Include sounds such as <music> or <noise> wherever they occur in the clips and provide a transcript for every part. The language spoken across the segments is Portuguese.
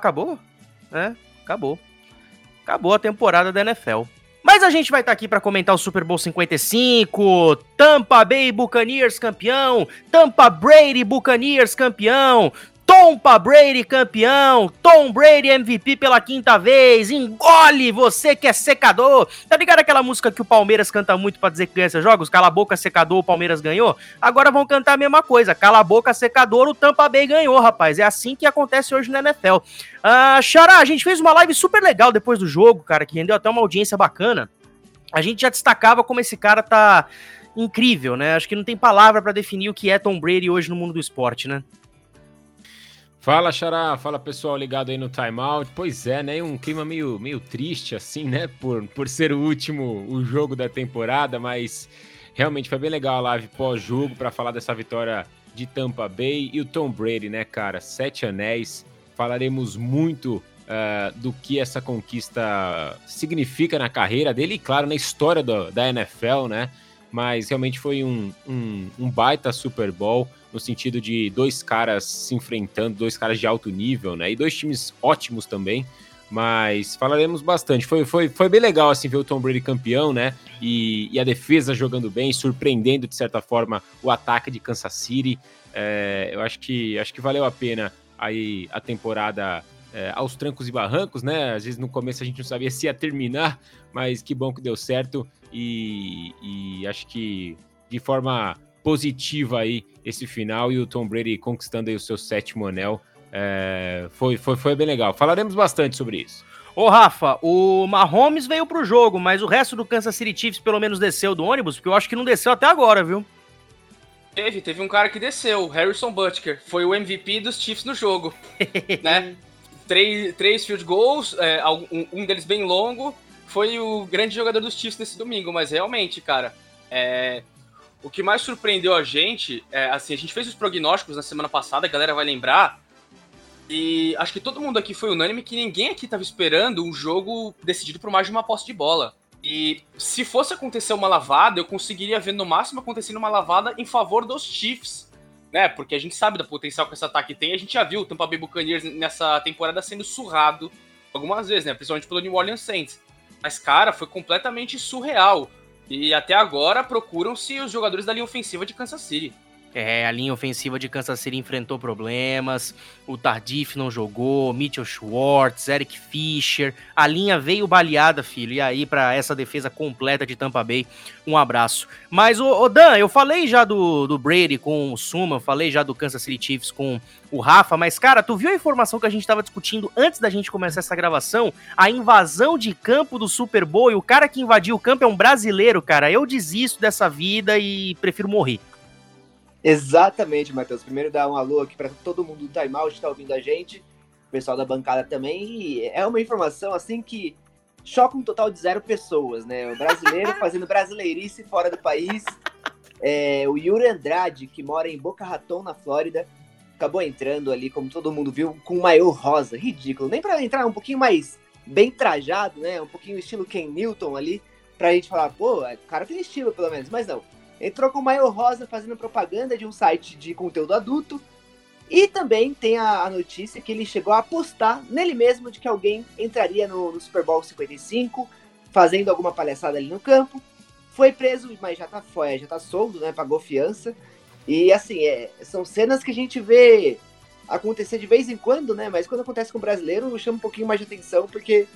acabou? É, acabou. Acabou a temporada da NFL. Mas a gente vai estar tá aqui para comentar o Super Bowl 55, Tampa Bay Buccaneers campeão, Tampa Brady Buccaneers campeão, Tompa Brady campeão, Tom Brady MVP pela quinta vez, engole você que é secador. Tá ligado aquela música que o Palmeiras canta muito para dizer que ganha esses jogos? Cala a boca, secador, o Palmeiras ganhou? Agora vão cantar a mesma coisa, cala a boca, secador, o Tampa Bay ganhou, rapaz. É assim que acontece hoje na NFL. Xará, a gente fez uma live super legal depois do jogo, cara, que rendeu até uma audiência bacana. A gente já destacava como esse cara tá incrível, né? Acho que não tem palavra para definir o que é Tom Brady hoje no mundo do esporte, né? Fala, Xará, fala pessoal ligado aí no timeout. Pois é, né? Um clima meio, meio triste, assim, né? Por, por ser o último o jogo da temporada, mas realmente foi bem legal a live pós-jogo para falar dessa vitória de Tampa Bay e o Tom Brady, né, cara? Sete anéis. Falaremos muito uh, do que essa conquista significa na carreira dele e, claro, na história do, da NFL, né? Mas realmente foi um, um, um baita Super Bowl no sentido de dois caras se enfrentando, dois caras de alto nível, né? E dois times ótimos também. Mas falaremos bastante. Foi, foi, foi bem legal assim ver o Tom Brady campeão, né? E, e a defesa jogando bem, surpreendendo de certa forma o ataque de Kansas City. É, eu acho que acho que valeu a pena aí a temporada é, aos trancos e barrancos, né? Às vezes no começo a gente não sabia se ia terminar, mas que bom que deu certo. E, e acho que de forma positiva aí esse final e o Tom Brady conquistando aí o seu sétimo anel. É, foi, foi, foi bem legal. Falaremos bastante sobre isso. Ô, Rafa, o Mahomes veio pro jogo, mas o resto do Kansas City Chiefs pelo menos desceu do ônibus, porque eu acho que não desceu até agora, viu? Teve, teve um cara que desceu, Harrison Butker. Foi o MVP dos Chiefs no jogo, <laughs> né? Três, três field goals, é, um, um deles bem longo. Foi o grande jogador dos Chiefs nesse domingo, mas realmente, cara, é, o que mais surpreendeu a gente, é, assim, a gente fez os prognósticos na semana passada, a galera vai lembrar, e acho que todo mundo aqui foi unânime que ninguém aqui estava esperando um jogo decidido por mais de uma posse de bola. E se fosse acontecer uma lavada, eu conseguiria ver no máximo acontecendo uma lavada em favor dos Chiefs, né? Porque a gente sabe do potencial que esse ataque tem. A gente já viu o Tampa Bay Buccaneers nessa temporada sendo surrado algumas vezes, né? Principalmente pelo New Orleans Saints. Mas, cara, foi completamente surreal. E até agora procuram-se os jogadores da linha ofensiva de Kansas City. É, a linha ofensiva de Kansas City enfrentou problemas, o Tardif não jogou, Mitchell Schwartz, Eric Fischer, a linha veio baleada, filho, e aí para essa defesa completa de Tampa Bay, um abraço. Mas, o Dan, eu falei já do, do Brady com o Suma, falei já do Kansas City Chiefs com o Rafa, mas, cara, tu viu a informação que a gente tava discutindo antes da gente começar essa gravação? A invasão de campo do Super Bowl, e o cara que invadiu o campo é um brasileiro, cara, eu desisto dessa vida e prefiro morrer. Exatamente, Matheus. Primeiro dar um alô aqui para todo mundo do Timeout que está ouvindo a gente, o pessoal da bancada também. E é uma informação assim que choca um total de zero pessoas, né? O brasileiro <laughs> fazendo brasileirice fora do país. É, o Yuri Andrade, que mora em Boca Raton, na Flórida, acabou entrando ali, como todo mundo viu, com um maior rosa. Ridículo. Nem para entrar um pouquinho mais bem trajado, né? Um pouquinho estilo Ken Newton ali, pra gente falar, pô, o cara tem estilo pelo menos. Mas não Entrou com o Maio Rosa fazendo propaganda de um site de conteúdo adulto. E também tem a, a, notícia que ele chegou a apostar nele mesmo de que alguém entraria no, no, Super Bowl 55, fazendo alguma palhaçada ali no campo. Foi preso, mas já tá, foi, já tá solto, né? Pagou fiança. E assim, é, são cenas que a gente vê acontecer de vez em quando, né? Mas quando acontece com o brasileiro, chama um pouquinho mais de atenção, porque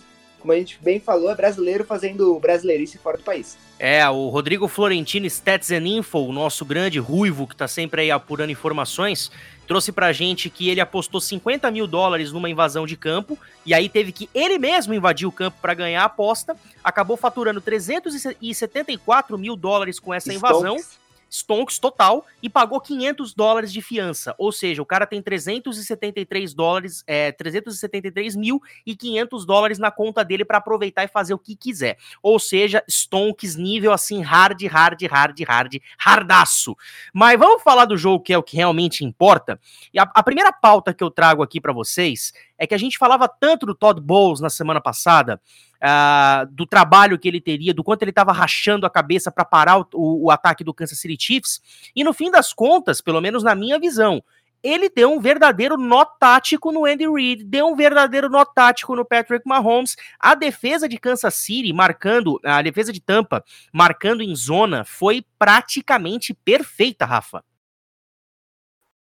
como a gente bem falou, é brasileiro fazendo brasileirice fora do país. É, o Rodrigo Florentino Stats and Info, o nosso grande ruivo que tá sempre aí apurando informações, trouxe pra gente que ele apostou 50 mil dólares numa invasão de campo, e aí teve que ele mesmo invadir o campo para ganhar a aposta, acabou faturando 374 mil dólares com essa invasão. Stonks stonks total e pagou 500 dólares de fiança. Ou seja, o cara tem 373 dólares, é, 373 mil e 500 dólares na conta dele para aproveitar e fazer o que quiser. Ou seja, stonks nível assim hard, hard, hard, hard, hardaço. Mas vamos falar do jogo que é o que realmente importa. E a, a primeira pauta que eu trago aqui para vocês é que a gente falava tanto do Todd Bowles na semana passada, uh, do trabalho que ele teria, do quanto ele estava rachando a cabeça para parar o, o, o, ataque do Kansas City Chiefs, e no fim das contas, pelo menos na minha visão, ele deu um verdadeiro nó tático no Andy Reid, deu um verdadeiro nó tático no Patrick Mahomes. A defesa de Kansas City marcando, a defesa de Tampa marcando em zona foi praticamente perfeita, Rafa.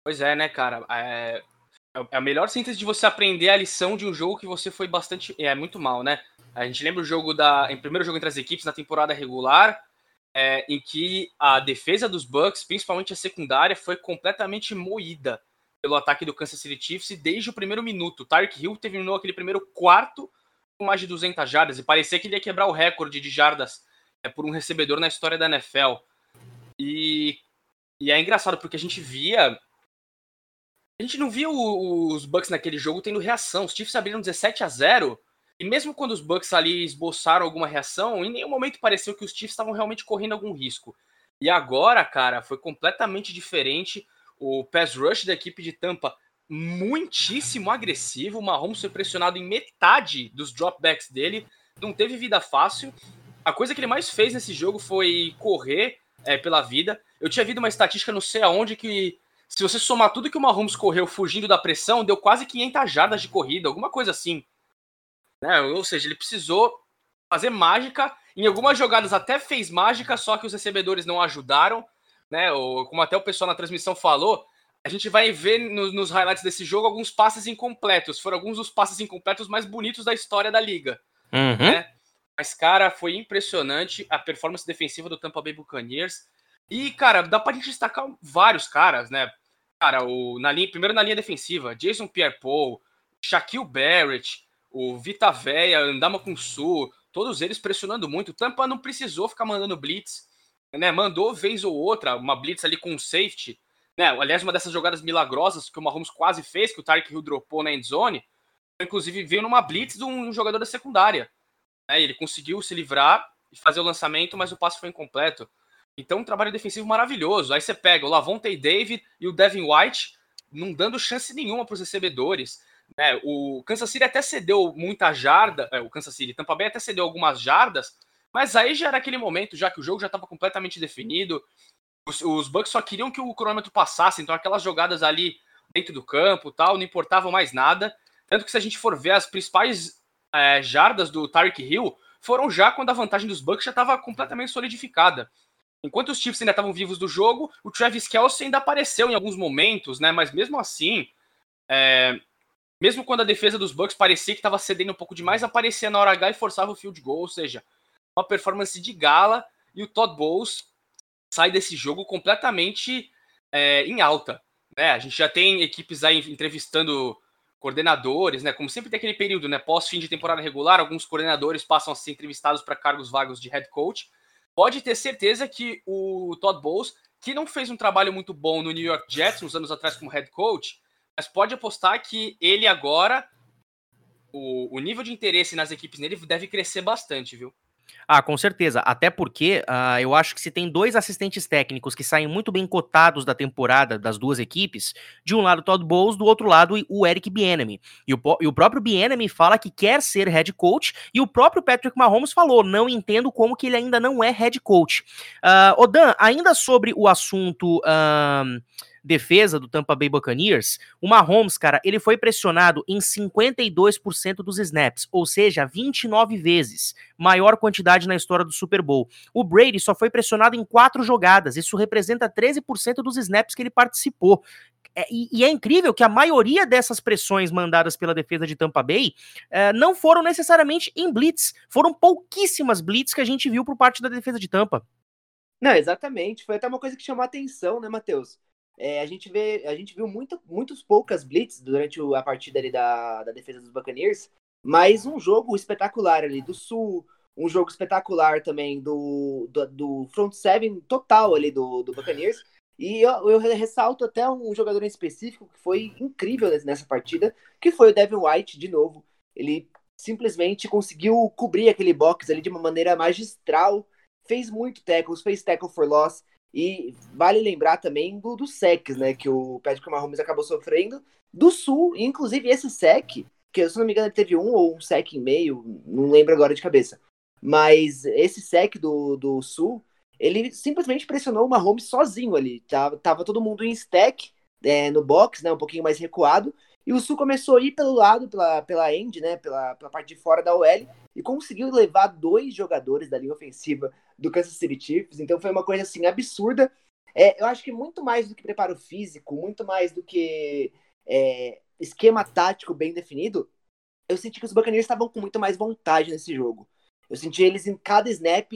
Pois é, né, cara? É, é a melhor síntese de você aprender a lição de um jogo que você foi bastante. É muito mal, né? A gente lembra o jogo da. Em primeiro jogo entre as equipes na temporada regular, é, em que a defesa dos Bucks, principalmente a secundária, foi completamente moída pelo ataque do Kansas City Chiefs desde o primeiro minuto. Tark Hill terminou aquele primeiro quarto com mais de 200 jardas e parecia que ele ia quebrar o recorde de jardas é, por um recebedor na história da NFL. E, e é engraçado porque a gente via a gente não via os Bucks naquele jogo tendo reação. Os Chiefs abriram 17 a 0 e mesmo quando os Bucks ali esboçaram alguma reação, em nenhum momento pareceu que os Chiefs estavam realmente correndo algum risco. E agora, cara, foi completamente diferente. O pass rush da equipe de Tampa muitíssimo agressivo. O Mahomes foi pressionado em metade dos dropbacks dele. Não teve vida fácil. A coisa que ele mais fez nesse jogo foi correr é, pela vida. Eu tinha visto uma estatística, não sei aonde, que se você somar tudo que o Mahomes correu fugindo da pressão, deu quase 500 jardas de corrida, alguma coisa assim. Né? Ou seja, ele precisou fazer mágica. Em algumas jogadas até fez mágica, só que os recebedores não ajudaram. Né? Ou, como até o pessoal na transmissão falou, a gente vai ver no, nos highlights desse jogo alguns passes incompletos. Foram alguns dos passes incompletos mais bonitos da história da liga. Uhum. Né? Mas, cara, foi impressionante a performance defensiva do Tampa Bay Buccaneers. E, cara, dá pra gente destacar vários caras, né? Cara, o, na linha, primeiro na linha defensiva, Jason Pierre-Paul, Shaquille Barrett, o Vita Véia, Andama Sul, todos eles pressionando muito. O Tampa não precisou ficar mandando blitz, né? Mandou vez ou outra uma blitz ali com safety, né? Aliás, uma dessas jogadas milagrosas que o Mahomes quase fez, que o Tarek Hill dropou na endzone, inclusive veio numa blitz de um jogador da secundária. Né? Ele conseguiu se livrar e fazer o lançamento, mas o passe foi incompleto. Então, um trabalho defensivo maravilhoso. Aí você pega o Lavonte David e o Devin White, não dando chance nenhuma para os recebedores. Né? O Kansas City até cedeu muita jarda, é, o Kansas City, Tampa Bay até cedeu algumas jardas, mas aí já era aquele momento, já que o jogo já estava completamente definido. Os, os, Bucks só queriam que o cronômetro passasse, então aquelas jogadas ali dentro do campo tal, não importavam mais nada. Tanto que se a gente for ver as principais é, jardas do Tyreek Hill, foram já quando a vantagem dos Bucks já estava completamente solidificada. Enquanto os Chiefs ainda estavam vivos do jogo, o Travis Kelce ainda apareceu em alguns momentos, né? Mas mesmo assim, é... mesmo quando a defesa dos Bucks parecia que estava cedendo um pouco demais, aparecia na hora H e forçava o field goal, ou seja, uma performance de gala e o Todd Bowles sai desse jogo completamente é, em alta. Né? A gente já tem equipes aí entrevistando coordenadores, né? Como sempre tem aquele período, né? Pós fim de temporada regular, alguns coordenadores passam a ser entrevistados para cargos vagos de head coach pode ter certeza que o Todd Bowles, que não fez um trabalho muito bom no New York Jets uns anos atrás como head coach, mas pode apostar que ele agora, o, o nível de interesse nas equipes nele deve crescer bastante, viu? Ah, com certeza. Até porque uh, eu acho que se tem dois assistentes técnicos que saem muito bem cotados da temporada das duas equipes, de um lado Todd Bowles, do outro lado o Eric Bieniemy. E o, e o próprio Bieniemy fala que quer ser head coach, e o próprio Patrick Mahomes falou, não entendo como que ele ainda não é head coach. Uh, Odan, ainda sobre o assunto... Uh, defesa do Tampa Bay Buccaneers, o Mahomes, cara, ele foi pressionado em 52% dos snaps, ou seja, 29 vezes, maior quantidade na história do Super Bowl. O Brady só foi pressionado em quatro jogadas, isso representa 13% dos snaps que ele participou. É, e, e, é incrível que a maioria dessas pressões mandadas pela defesa de Tampa Bay é, não foram necessariamente em blitz, foram pouquíssimas blitz que a gente viu por parte da defesa de Tampa. Não, exatamente. Foi até uma coisa que chamou a atenção, né, Matheus? É, a gente vê, a gente viu muito, muitos poucas blitz durante a partida ali da, da defesa dos Buccaneers, mas um jogo espetacular ali do Sul, um jogo espetacular também do, do, do front seven total ali do, do Buccaneers. E eu, eu, ressalto até um jogador em específico que foi incrível nessa partida, que foi o Devin White, de novo. Ele simplesmente conseguiu cobrir aquele box ali de uma maneira magistral, fez muito tackles, fez tackle for loss, e vale lembrar também do, do SEC, né? Que o Patrick Mahomes acabou sofrendo do Sul. inclusive, esse SEC, que se não me engano, ele teve um ou um SEC e meio, não lembro agora de cabeça. Mas esse SEC do, do Sul, ele simplesmente pressionou o Mahomes sozinho ali. Tava, tava todo mundo em stack, é, no box, né, um pouquinho mais recuado, e o Sul começou a ir pelo lado, pela, pela end, né, pela, pela parte de fora da OL, e conseguiu levar dois jogadores da linha ofensiva do Kansas City Chiefs, então foi uma coisa, assim, absurda. É, eu acho que muito mais do que preparo físico, muito mais do que é, esquema tático bem definido, eu senti que os Buccaneers estavam com muito mais vontade nesse jogo. Eu senti eles em cada snap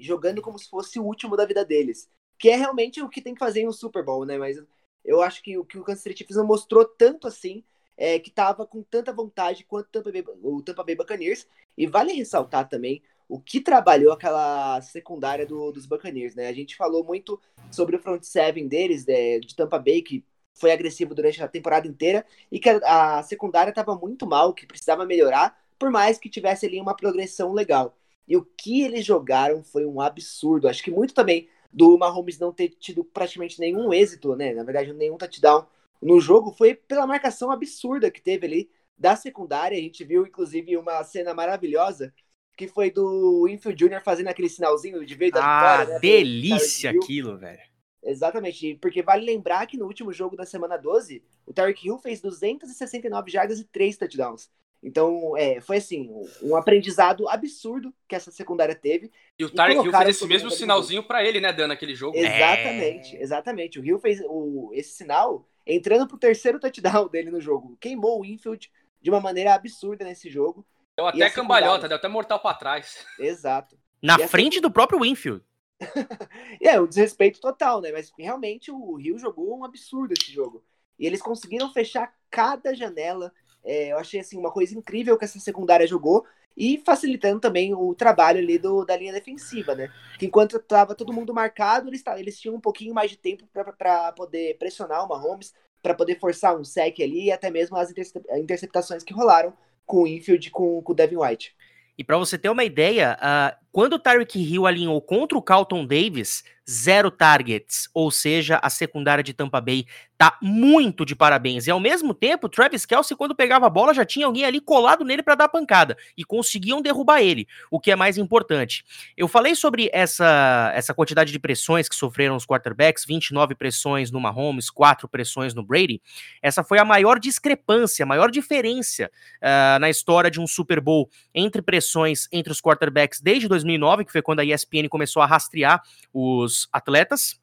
jogando como se fosse o último da vida deles. Que é realmente o que tem que fazer em um Super Bowl, né? Mas eu acho que o que o Kansas City Chiefs não mostrou tanto assim, é, que tava com tanta vontade quanto o Tampa, Bay, o Tampa Bay Buccaneers. E vale ressaltar também o que trabalhou aquela secundária do, dos Buccaneers, né? A gente falou muito sobre o front seven deles, de, de Tampa Bay, que foi agressivo durante a temporada inteira e que a, a secundária estava muito mal, que precisava melhorar, por mais que tivesse ali uma progressão legal. E o que eles jogaram foi um absurdo. Acho que muito também do Mahomes não ter tido praticamente nenhum êxito, né? Na verdade, nenhum touchdown no jogo foi pela marcação absurda que teve ali da secundária. A gente viu, inclusive, uma cena maravilhosa que foi do Infield Jr. fazendo aquele sinalzinho de veio da ah, vitória. Né, delícia aquilo, velho. Exatamente, porque vale lembrar que no último jogo da semana 12, o Tarek Hill fez 269 jardas e 3 touchdowns. Então, é, foi assim, um aprendizado absurdo que essa secundária teve. E o Tarek Hill fez esse mesmo sinalzinho para ele, né, dando aquele jogo. Exatamente, é... exatamente. O Hill fez o, esse sinal entrando pro terceiro touchdown dele no jogo. Queimou o infield de uma maneira absurda nesse jogo. Deu até cambalhota, deu até mortal para trás. <laughs> Exato. Na frente do próprio Winfield. <laughs> é, o um desrespeito total, né? Mas realmente o Rio jogou um absurdo esse jogo. E eles conseguiram fechar cada janela. É, eu achei assim uma coisa incrível que essa secundária jogou e facilitando também o trabalho ali do, da linha defensiva, né? Que enquanto estava todo mundo marcado, eles, eles tinham um pouquinho mais de tempo para poder pressionar o Mahomes, para poder forçar um sec ali e até mesmo as interceptações que rolaram com o infield com, com o Devin White. E para você ter uma ideia, uh, quando o Tyreek Hill alinhou contra o Carlton Davis, zero targets, ou seja, a secundária de Tampa Bay tá muito de parabéns. E ao mesmo tempo, Travis Kelsey, quando pegava a bola, já tinha alguém ali colado nele para dar pancada. E conseguiam derrubar ele, o que é mais importante. Eu falei sobre essa, essa quantidade de pressões que sofreram os quarterbacks, 29 pressões no Mahomes, 4 pressões no Brady. Essa foi a maior discrepância, a maior diferença uh, na história de um Super Bowl entre pressões entre os quarterbacks desde 2009, que foi quando a ESPN começou a rastrear os atletas.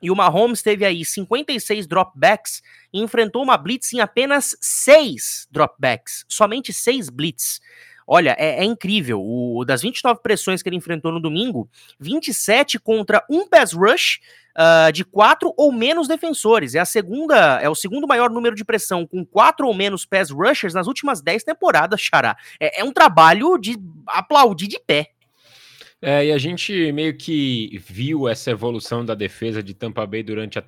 E o Mahomes teve aí 56 dropbacks e enfrentou uma blitz em apenas 6 dropbacks. Somente 6 blitz. Olha, é, é, incrível. O, das 29 pressões que ele enfrentou no domingo, 27 contra um pass rush uh, de quatro ou menos defensores. É a segunda, é o segundo maior número de pressão com quatro ou menos pass rushers nas últimas 10 temporadas, Xará. É, é um trabalho de aplaudir de pé. É, e a gente meio que viu essa evolução da defesa de Tampa Bay durante a,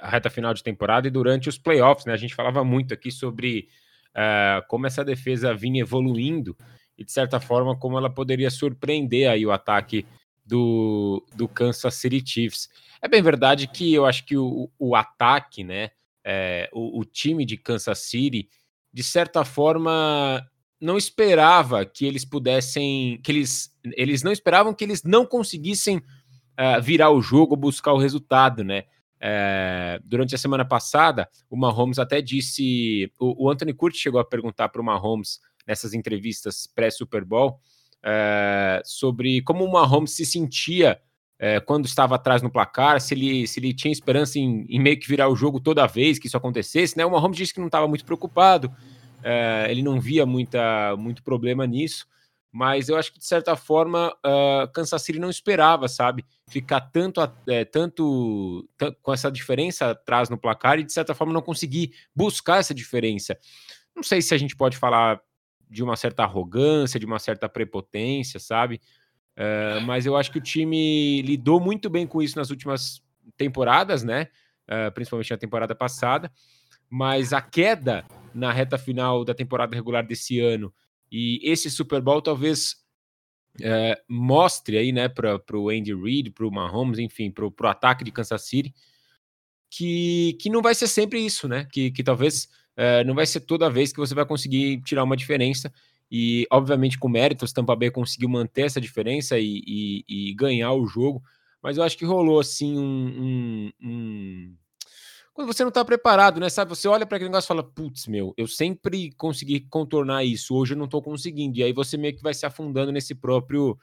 a reta final de temporada e durante os playoffs, né? A gente falava muito aqui sobre uh, como essa defesa vinha evoluindo e, de certa forma, como ela poderia surpreender aí o ataque do, do Kansas City Chiefs. É bem verdade que eu acho que o, o ataque, né? É, o, o time de Kansas City, de certa forma, não esperava que eles pudessem, que eles, eles não esperavam que eles não conseguissem uh, virar o jogo, buscar o resultado, né? Uh, durante a semana passada, o Mahomes até disse, o, o Anthony Curtis chegou a perguntar para o Mahomes nessas entrevistas pré-Super Bowl uh, sobre como o Mahomes se sentia quando estava atrás no placar, se ele, se ele tinha esperança em, em meio que virar o jogo toda vez que isso acontecesse, né? O Mahomes disse que não estava muito preocupado, é, ele não via muita, muito problema nisso, mas eu acho que de certa forma uh, Kansas City não esperava, sabe, ficar tanto, é, tanto com essa diferença atrás no placar e de certa forma não conseguir buscar essa diferença. Não sei se a gente pode falar de uma certa arrogância, de uma certa prepotência, sabe? Uh, mas eu acho que o time lidou muito bem com isso nas últimas temporadas, né? Uh, principalmente na temporada passada. Mas a queda na reta final da temporada regular desse ano. E esse Super Bowl talvez é, mostre aí, né, para o Andy Reid, para o Mahomes, enfim, para o ataque de Kansas City, que, que não vai ser sempre isso, né? Que, que talvez é, não vai ser toda vez que você vai conseguir tirar uma diferença. E, obviamente, com méritos, Tampa Bay conseguiu manter essa diferença e, e, e ganhar o jogo. Mas eu acho que rolou, assim, um, um, um quando você não está preparado, né? Sabe, você olha para aquele negócio e fala, putz, meu, eu sempre consegui contornar isso, hoje eu não estou conseguindo. E aí você meio que vai se afundando nesse próprio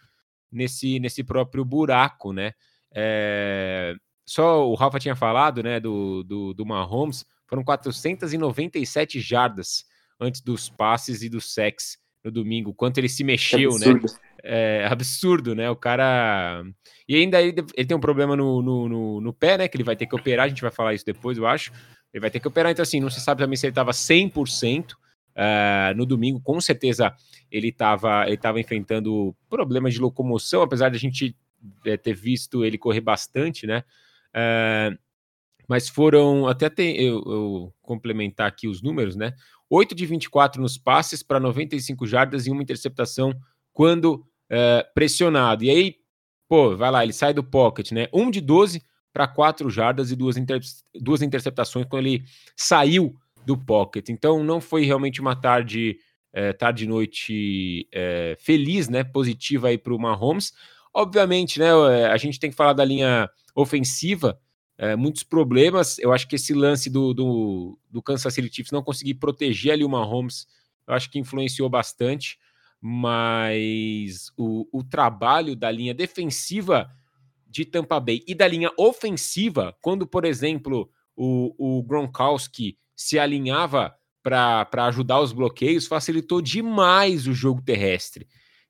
nesse, nesse próprio buraco, né? É... Só o Rafa tinha falado, né, do, do, do Mahomes, foram 497 jardas antes dos passes e do sex no domingo, quanto ele se mexeu, né? É absurdo, né? O cara. E ainda ele, ele tem um problema no, no, no, no, pé, né? Que ele vai ter que operar, a gente vai falar isso depois, eu acho. Ele vai ter que operar, então assim, não se sabe também se ele estava 100%. Uh, no domingo, com certeza, ele estava ele tava enfrentando problemas de locomoção, apesar de a gente é, ter visto ele correr bastante, né? Uh, mas foram, até tem, eu, eu, complementar aqui os números, né? 8 de 24 nos passes para 95 jardas e uma interceptação quando é, pressionado. E aí, pô, vai lá, ele sai do pocket, né? 1 de 12 para 4 jardas e duas, inter, duas interceptações quando ele saiu do pocket. Então não foi realmente uma tarde, é, tarde noite é, feliz, né? Positiva aí para o Mahomes. Obviamente, né? A gente tem que falar da linha ofensiva é, muitos problemas. Eu acho que esse lance do, do, do, Kansas City Chiefs não conseguir proteger ali o Mahomes, eu acho que influenciou bastante. Mas o, o trabalho da linha defensiva de Tampa Bay e da linha ofensiva, quando, por exemplo, o, o Gronkowski se alinhava para ajudar os bloqueios, facilitou demais o jogo terrestre.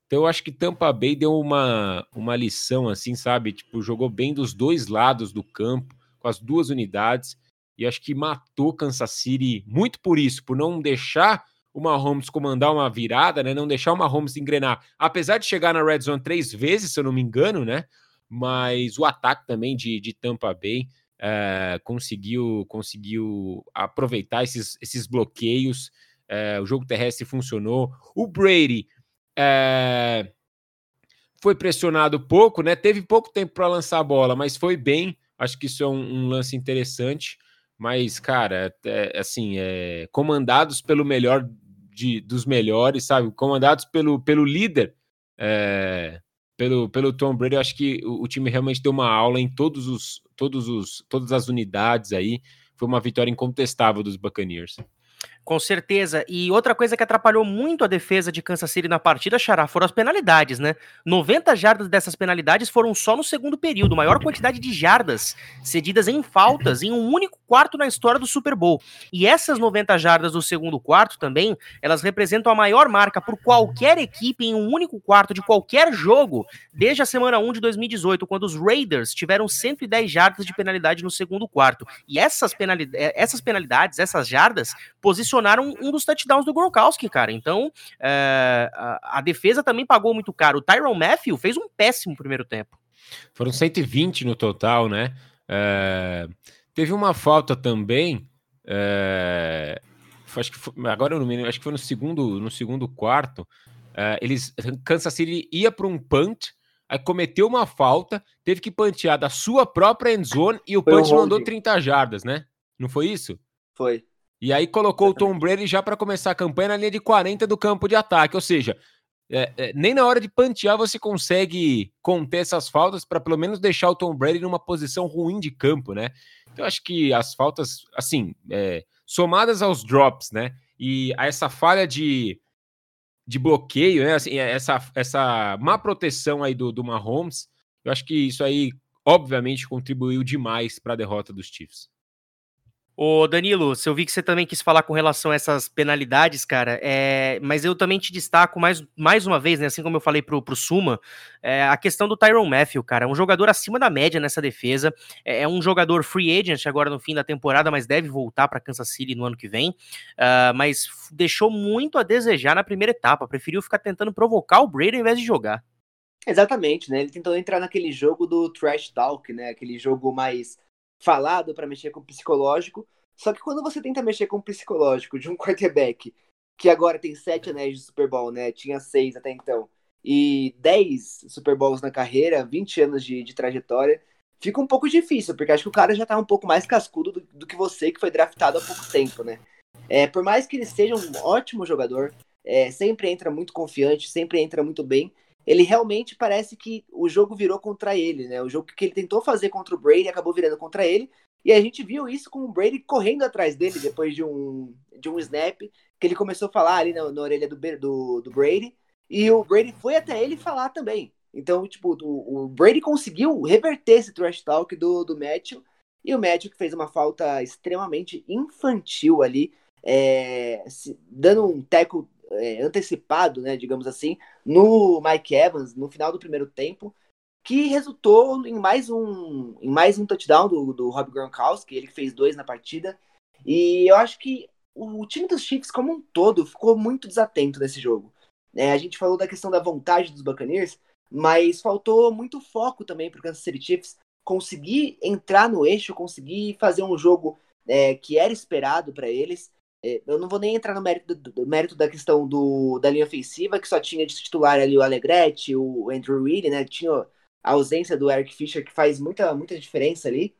Então eu acho que Tampa Bay deu uma, uma lição assim, sabe? Tipo, jogou bem dos dois lados do campo, com as duas unidades, e acho que matou Kansas City muito por isso, por não deixar o Mahomes comandar uma virada, né? Não deixar o Mahomes engrenar. Apesar de chegar na red zone três vezes, se eu não me engano, né? Mas o ataque também de, de Tampa Bay é, conseguiu, conseguiu aproveitar esses, esses bloqueios. É, o jogo terrestre funcionou. O Brady é, foi pressionado pouco, né? Teve pouco tempo para lançar a bola, mas foi bem. Acho que isso é um, um lance interessante, mas, cara, é, é, assim, é, comandados pelo melhor de, dos melhores, sabe? Comandados pelo, pelo líder, é, pelo, pelo Tom Brady, acho que o, o, time realmente deu uma aula em todos os, todos os, todas as unidades aí. Foi uma vitória incontestável dos Buccaneers. Com certeza. E outra coisa que atrapalhou muito a defesa de Kansas City na partida, Xará, foram as penalidades, né? 90 jardas dessas penalidades foram só no segundo período, maior quantidade de jardas cedidas em faltas em um único quarto na história do Super Bowl. E essas 90 jardas do segundo quarto também, elas representam a maior marca por qualquer equipe em um único quarto de qualquer jogo, desde a semana 1 de 2018, quando os Raiders tiveram 110 jardas de penalidade no segundo quarto. E essas, penalidades, essas penalidades, essas jardas, posicionam adicionaram um dos touchdowns do Gronkowski, cara. Então, é, a, a, defesa também pagou muito caro. O Tyron Matthew fez um péssimo primeiro tempo. Foram 120 no total, né? É, teve uma falta também. É, acho que foi, agora eu não me lembro, acho que foi no segundo, no segundo quarto. É, eles Kansas City ia para um punt, aí cometeu uma falta, teve que pantear da sua própria endzone e o foi punch não andou 30 jardas, né? Não foi isso? Foi. E aí colocou o Tom Brady já para começar a campanha na linha de 40 do campo de ataque. Ou seja, é, é, nem na hora de pantear você consegue conter essas faltas para pelo menos deixar o Tom Brady numa posição ruim de campo, né? Então acho que as faltas, assim, é, somadas aos drops, né? E a essa falha de, de bloqueio, né? Assim, essa, essa má proteção aí do, do Mahomes, eu acho que isso aí, obviamente, contribuiu demais para a derrota dos Chiefs. Ô Danilo, eu vi que você também quis falar com relação a essas penalidades, cara, é... mas eu também te destaco mais, mais uma vez, né, assim como eu falei pro, pro Suma, é... a questão do Tyron Matthew, cara, um jogador acima da média nessa defesa, é, é um jogador free agent agora no fim da temporada, mas deve voltar para Kansas City no ano que vem, uh, mas deixou muito a desejar na primeira etapa, preferiu ficar tentando provocar o Brady ao invés de jogar. Exatamente, né, ele tentou entrar naquele jogo do trash talk, né, aquele jogo mais falado para mexer com o psicológico. Só que quando você tenta mexer com o psicológico de um <laughs> quarterback que agora tem sete anéis de Super Bowl, né? Tinha seis até então. E dez Super Bowls na carreira, 20 anos de, de trajetória. Fica um pouco difícil, porque acho que o cara já tá um pouco mais cascudo do, do que você, que foi draftado há pouco tempo, né? É, por mais que ele seja um ótimo jogador, é, sempre entra muito confiante, sempre entra muito bem ele realmente parece que o jogo virou contra ele, né? O jogo que ele tentou fazer contra o Brady acabou virando contra ele. E a gente viu isso com o Brady correndo atrás dele depois de um, de um snap, que ele começou a falar ali na, na orelha do, do, do Brady, e o Brady foi até ele falar também. Então, tipo, o, o Brady conseguiu reverter esse trash talk do, do Matthew, e o Matthew que fez uma falta extremamente infantil ali, é, se, dando um teco é, antecipado, né, digamos assim, no Mike Evans no final do primeiro tempo, que resultou em mais um, em mais um touchdown do, do Rob Gronkowski, ele fez dois na partida. E eu acho que o time dos Chiefs como um todo ficou muito desatento nesse jogo. É, a gente falou da questão da vontade dos Buccaneers, mas faltou muito foco também para o Kansas City Chiefs conseguir entrar no eixo, conseguir fazer um jogo é, que era esperado para eles. É, eu não vou nem entrar no mérito, do, mérito da questão do, da linha ofensiva, que só tinha de titular ali o Alegrete, o Andrew Reid, né? Tinha a ausência do Eric Fischer, que faz muita, muita diferença ali.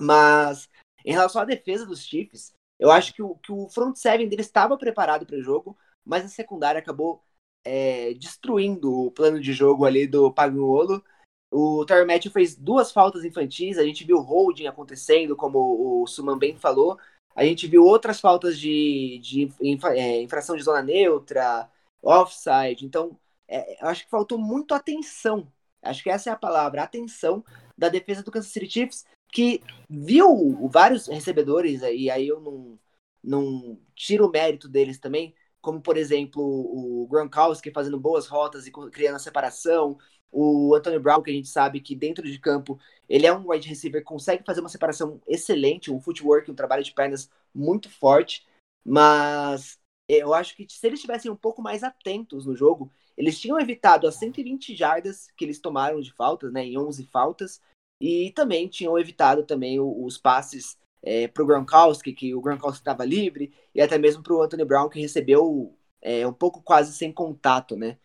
Mas em relação à defesa dos Chiefs, eu acho que o, que o front seven dele estava preparado para o jogo, mas a secundária acabou é, destruindo o plano de jogo ali do Pagnuolo. O Terry Matthew fez duas faltas infantis, a gente viu holding acontecendo, como o Suman bem falou, a gente viu outras faltas de, de é, infração de zona neutra, offside. Então, é, eu acho que faltou muito atenção. Acho que essa é a palavra, atenção da defesa do Kansas City Chiefs, que viu vários recebedores, e aí eu não, não tiro o mérito deles também, como por exemplo o Gronkowski fazendo boas rotas e criando a separação, o Antonio Brown, que a gente sabe que dentro de campo ele é um wide receiver, consegue fazer uma separação excelente, um footwork, um trabalho de pernas muito forte, mas eu acho que se eles estivessem um pouco mais atentos no jogo, eles tinham evitado as 120 jardas que eles tomaram de faltas, né, em 11 faltas, e também tinham evitado também os passes é, para o Gronkowski, que o Gronkowski estava livre, e até mesmo para o Anthony Brown, que recebeu é, um pouco quase sem contato, né?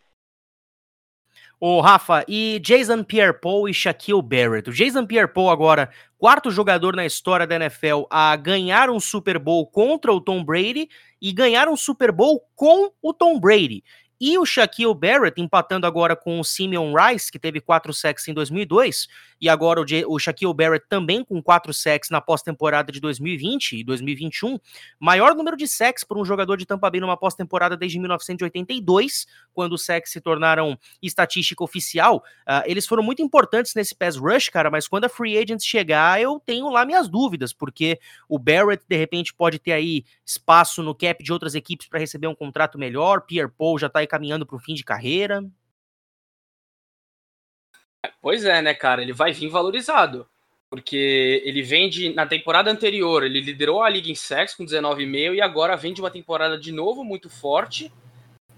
Ô, Rafa, e Jason Pierre-Paul e Shaquille Barrett? O Jason Pierre-Paul agora, quarto jogador na história da NFL a ganhar um Super Bowl contra o Tom Brady e ganhar um Super Bowl com o Tom Brady. E o Shaquille Barrett empatando agora com o Simeon Rice, que teve quatro sacks em 2002, e agora o, o Shaquille Barrett também com quatro sacks na pós-temporada de 2020 e 2021. Maior número de sacks por um jogador de Tampa Bay numa pós-temporada desde 1982, quando os sacks se tornaram estatística oficial. Uh, eles foram muito importantes nesse pass rush, cara, mas quando a free agents chegar, eu tenho lá minhas dúvidas, porque o Barrett, de repente, pode ter aí espaço no cap de outras equipes para receber um contrato melhor, Pierre Paul já tá aí caminhando para o fim de carreira. Pois é, né, cara? Ele vai vir valorizado. Porque ele vem de. Na temporada anterior, ele liderou a liga em sacks com 19,5 e agora vem de uma temporada de novo muito forte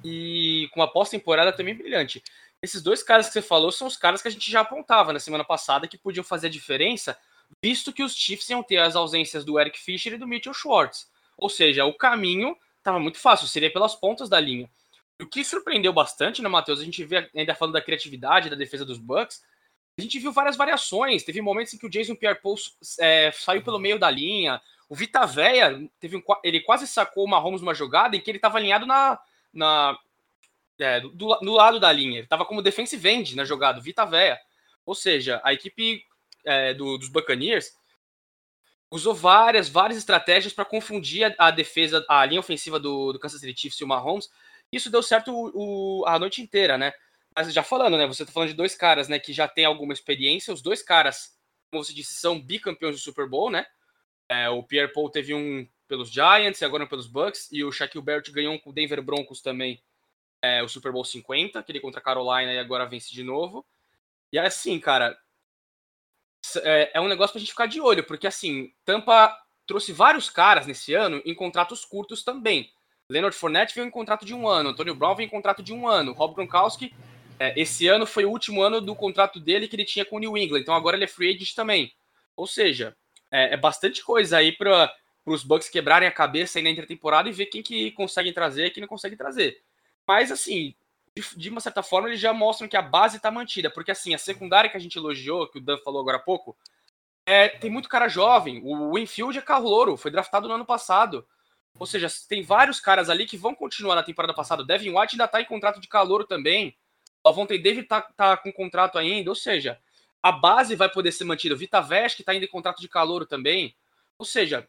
e com uma pós-temporada também brilhante. Esses dois caras que você falou são os caras que a gente já apontava na semana passada que podiam fazer a diferença, visto que os Chiefs iam ter as ausências do Eric Fischer e do Mitchell Schwartz. Ou seja, o caminho estava muito fácil, seria pelas pontas da linha. O que surpreendeu bastante, né, Matheus? A gente vê, ainda falando da criatividade da defesa dos Bucks, a gente viu várias variações. Teve momentos em que o Jason Pierre-Paul é, saiu pelo meio da linha. O Vita Veia, teve um, ele quase sacou o Mahomes numa jogada em que ele estava alinhado na, na é, do, do, lado da linha. Ele estava como defensive end na jogada, Vita Veia. Ou seja, a equipe é, do, dos Buccaneers usou várias, várias estratégias para confundir a, a, defesa, a linha ofensiva do, do Kansas City Chiefs e o Mahomes isso deu certo o, o, a noite inteira, né? Mas já falando, né? Você tá falando de dois caras, né, que já tem alguma experiência. Os dois caras, como você disse, são bicampeões do Super Bowl, né? É, o Pierre Paul teve um pelos Giants e agora um pelos Bucks. E o Shaquille Barrett ganhou um com o Denver Broncos também, é, o Super Bowl 50, aquele contra a Carolina e agora vence de novo. E assim, cara, é, é um negócio pra gente ficar de olho, porque assim, Tampa trouxe vários caras nesse ano em contratos curtos também. Leonard Fournette veio em contrato de um ano, Antônio Brown veio em contrato de um ano, Rob Gronkowski, é, esse ano foi o último ano do contrato dele que ele tinha com o New England, então agora ele é free agent também. Ou seja, é, é bastante coisa aí para os Bucks quebrarem a cabeça aí na intertemporada e ver quem que consegue trazer e quem não consegue trazer. Mas assim, de, de, uma certa forma, eles já mostram que a base está mantida, porque assim, a secundária que a gente elogiou, que o Dan falou agora há pouco, é, tem muito cara jovem. O Winfield é carro louro, foi draftado no ano passado. Ou seja, tem vários caras ali que vão continuar na temporada passada. Devin White ainda tá em contrato de calor também. O Avonte David tá, tá com contrato ainda. Ou seja, a base vai poder ser mantida. O Vitavesh, que está indo em contrato de calor também. Ou seja,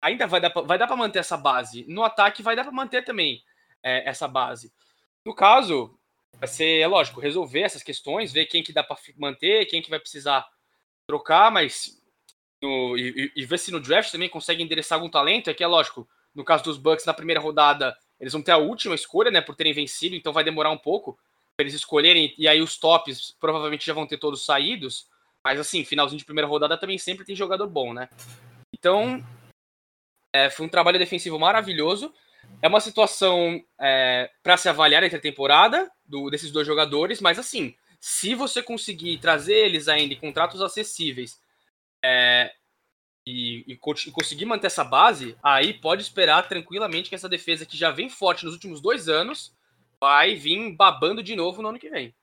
ainda vai dar vai dar para manter essa base. No ataque vai dar para manter também é, essa base. No caso, vai ser, é lógico, resolver essas questões, ver quem que dá para manter, quem que vai precisar trocar, mas no, e, e, ver se no draft também consegue endereçar algum talento. É que é lógico, no caso dos Bucks, na primeira rodada, eles vão ter a última escolha, né, por terem vencido, então vai demorar um pouco para eles escolherem, e aí os tops provavelmente já vão ter todos saídos. Mas assim, finalzinho de primeira rodada também sempre tem jogador bom, né? Então, é, foi um trabalho defensivo maravilhoso. É uma situação é, para se avaliar entre a temporada do, desses dois jogadores, mas assim, se você conseguir trazer eles ainda em contratos acessíveis é, e, e, e, conseguir manter essa base, aí pode esperar tranquilamente que essa defesa que já vem forte nos últimos dois anos vai vir babando de novo no ano que vem.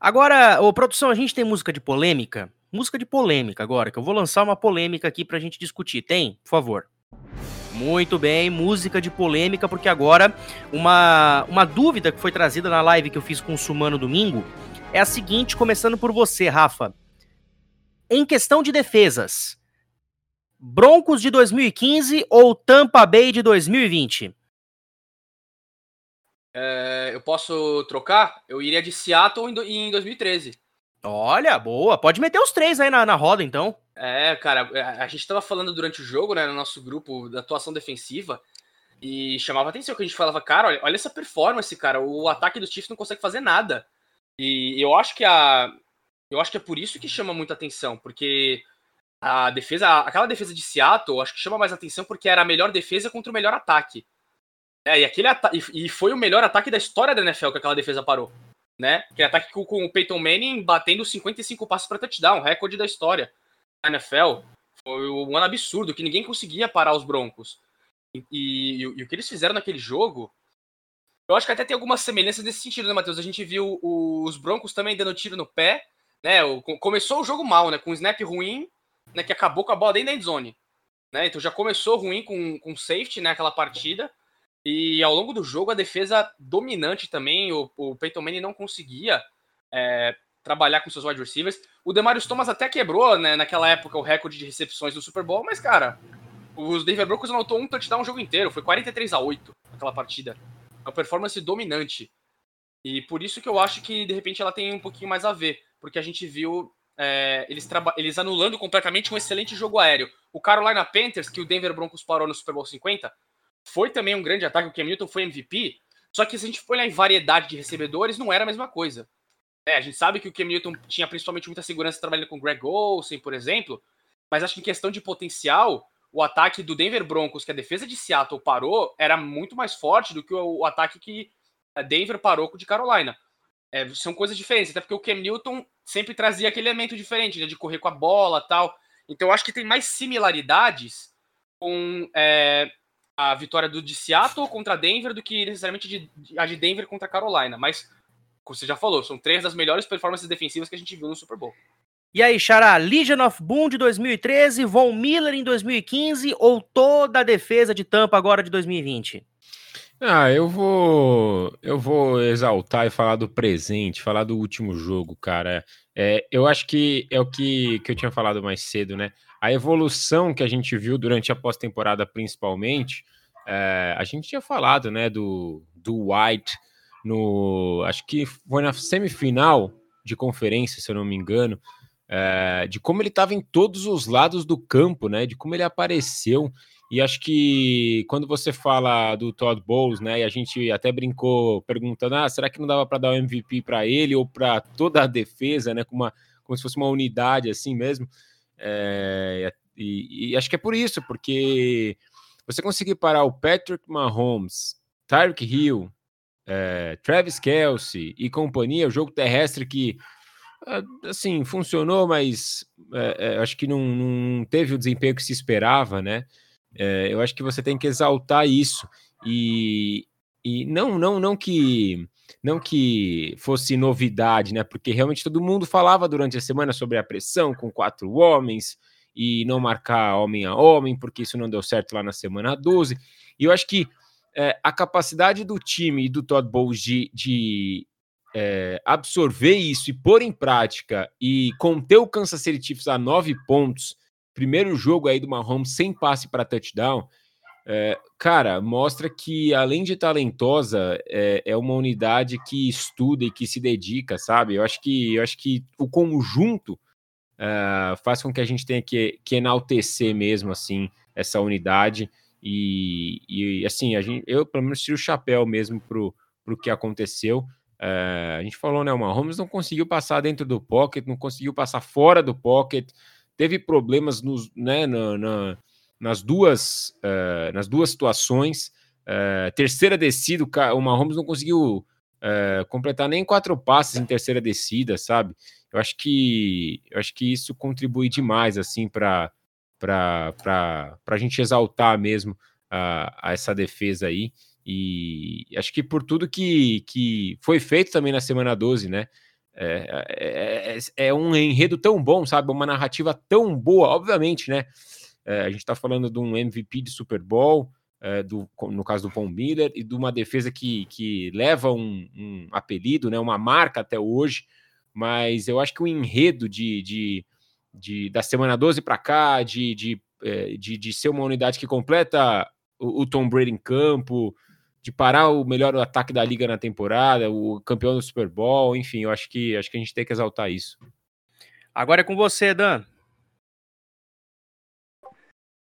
Agora, ô, produção, a gente tem música de polêmica? Música de polêmica agora, que eu vou lançar uma polêmica aqui pra gente discutir. Tem? Por favor. Muito bem, música de polêmica, porque agora uma, uma dúvida que foi trazida na live que eu fiz com o Sumano domingo é a seguinte, começando por você, Rafa. Em questão de defesas, Broncos de 2015 ou Tampa Bay de 2020? É, eu posso trocar? Eu iria de Seattle em, em 2013. Olha, boa. Pode meter os três aí na, na roda, então. É, cara, é, a gente tava falando durante o jogo, né, no nosso grupo da atuação defensiva, e chamava atenção que a gente falava, cara, olha, olha essa performance, cara, o ataque dos Chiefs não consegue fazer nada. E eu acho que a eu acho que é por isso que chama muita atenção, porque a defesa, aquela defesa de Seattle, acho que chama mais atenção porque era a melhor defesa contra o melhor ataque. É, e, aquele e foi o melhor ataque da história da NFL que aquela defesa parou. Né? Aquele ataque com, com o Peyton Manning batendo 55 passos para touchdown, recorde da história da NFL. Foi um ano absurdo, que ninguém conseguia parar os Broncos. E, e, e, o que eles fizeram naquele jogo, eu acho que até tem alguma semelhança nesse sentido, né, Matheus? A gente viu os Broncos também dando tiro no pé, né? Começou o jogo mal, né? Com um snap ruim, né? Que acabou com a bola dentro da endzone. Né? Então já começou ruim com, com safety, né? Aquela partida. E ao longo do jogo, a defesa dominante também, o, o Peyton Manning não conseguia é, trabalhar com seus wide receivers. O Demarius Thomas até quebrou, né, naquela época, o recorde de recepções do Super Bowl, mas, cara, os Denver Broncos anotou um touchdown o jogo inteiro, foi 43 a 8 aquela partida. Uma performance dominante. E por isso que eu acho que, de repente, ela tem um pouquinho mais a ver, porque a gente viu é, eles, eles anulando completamente um excelente jogo aéreo. O Carolina Panthers, que o Denver Broncos parou no Super Bowl 50, foi também um grande ataque, o Cam Newton foi MVP, só que se a gente for olhar em variedade de recebedores, não era a mesma coisa. É, a gente sabe que o Cam Newton tinha principalmente muita segurança trabalhando com Greg Olsen, por exemplo, mas acho que em questão de potencial, o ataque do Denver Broncos, que a defesa de Seattle parou, era muito mais forte do que o, o ataque que a Denver parou com de Carolina. É, são coisas diferentes, até porque o Cam Newton sempre trazia aquele elemento diferente, né, de correr com a bola tal. Então eu acho que tem mais similaridades com é, a vitória do de Seattle contra Denver do que necessariamente de, a de Denver contra Carolina. Mas, como você já falou, são três das melhores performances defensivas que a gente viu no Super Bowl. E aí, Xará, Legion of Boom de 2013, Von Miller em 2015 ou toda a defesa de Tampa agora de 2020? Ah, eu vou eu vou exaltar e falar do presente, falar do último jogo, cara. É, eu acho que é o que, que eu tinha falado mais cedo, né? a evolução que a gente viu durante a pós-temporada, principalmente, é, a gente tinha falado, né, do, do White no, acho que foi na semifinal de conferência, se eu não me engano, é, de como ele estava em todos os lados do campo, né, de como ele apareceu. E acho que quando você fala do Todd Bowles, né, e a gente até brincou perguntando, ah, será que não dava para dar o MVP para ele ou para toda a defesa, né, como, uma, como se fosse uma unidade assim mesmo? É, e, e, acho que é por isso, porque você conseguir parar o Patrick Mahomes, Tyreek Hill, é, Travis Kelsey e companhia, o jogo terrestre que assim funcionou, mas é, acho que não, não, teve o desempenho que se esperava, né? Eu acho que você tem que exaltar isso e, e não, não, não que não que fosse novidade, né? Porque realmente todo mundo falava durante a semana sobre a pressão com quatro homens e não marcar homem a homem, porque isso não deu certo lá na semana 12. E eu acho que é, a capacidade do time e do Todd Bowles de, de é, absorver isso e pôr em prática e conter o Kansas City Chiefs a nove pontos, primeiro jogo aí do Mahomes sem passe para touchdown, é, cara, mostra que além de talentosa, é, é, uma unidade que estuda e que se dedica, sabe? Eu acho que, eu acho que o conjunto é, faz com que a gente tenha que, que enaltecer mesmo assim essa unidade e, e assim a gente, eu pelo menos tiro o chapéu mesmo pro, pro que aconteceu. É, a gente falou, né? O Mahomes não conseguiu passar dentro do pocket, não conseguiu passar fora do pocket, teve problemas nos, né, na, na nas duas, uh, nas duas situações. Uh, terceira descida, o Mahomes não conseguiu uh, completar nem quatro passes em terceira descida, sabe? Eu acho que eu acho que isso contribui demais assim para a gente exaltar mesmo a essa defesa aí. E acho que por tudo que, que foi feito também na semana 12, né? É, é, é, é, um enredo tão bom, sabe? Uma narrativa tão boa, obviamente, né? É, a gente está falando de um MVP de Super Bowl, é, do, no caso do Von Miller, e de uma defesa que, que leva um, um, apelido, né, uma marca até hoje, mas eu acho que o enredo de, de, de da semana 12 para cá, de, de, é, de, de, ser uma unidade que completa o, o, Tom Brady em campo, de parar o melhor ataque da liga na temporada, o campeão do Super Bowl, enfim, eu acho que, acho que a gente tem que exaltar isso. Agora é com você, Dan.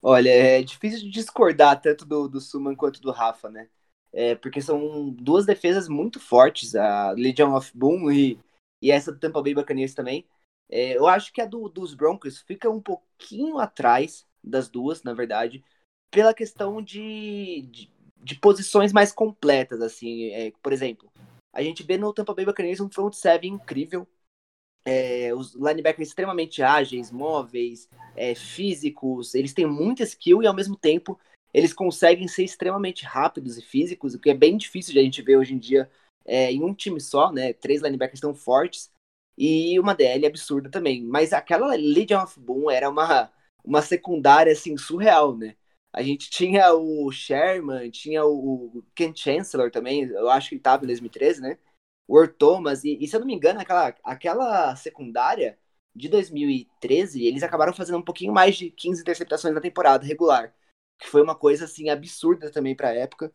Olha, é difícil de discordar tanto do, do Suman quanto do Rafa, né? É, porque são duas defesas muito fortes, a Legion of Boom e, e essa do Tampa Bay Buccaneers também. É, eu acho que a do, dos Broncos fica um pouquinho atrás das duas, na verdade, pela questão de, de, de posições mais completas, assim. É, por exemplo, a gente vê no Tampa Bay Buccaneers um front seven incrível, é, os linebackers extremamente ágeis, móveis, é, físicos, eles têm muita skill e ao mesmo tempo eles conseguem ser extremamente rápidos e físicos, o que é bem difícil de a gente ver hoje em dia é, em um time só, né? Três linebackers tão fortes e uma DL absurda também. Mas aquela Legion of Boom era uma, uma secundária assim surreal, né? A gente tinha o Sherman, tinha o Ken Chancellor também, eu acho que ele estava em 2013, né? o Earl Thomas, e, e, se eu não me engano, aquela, aquela secundária de 2013, eles acabaram fazendo um pouquinho mais de 15 interceptações na temporada regular, que foi uma coisa assim absurda também para a época.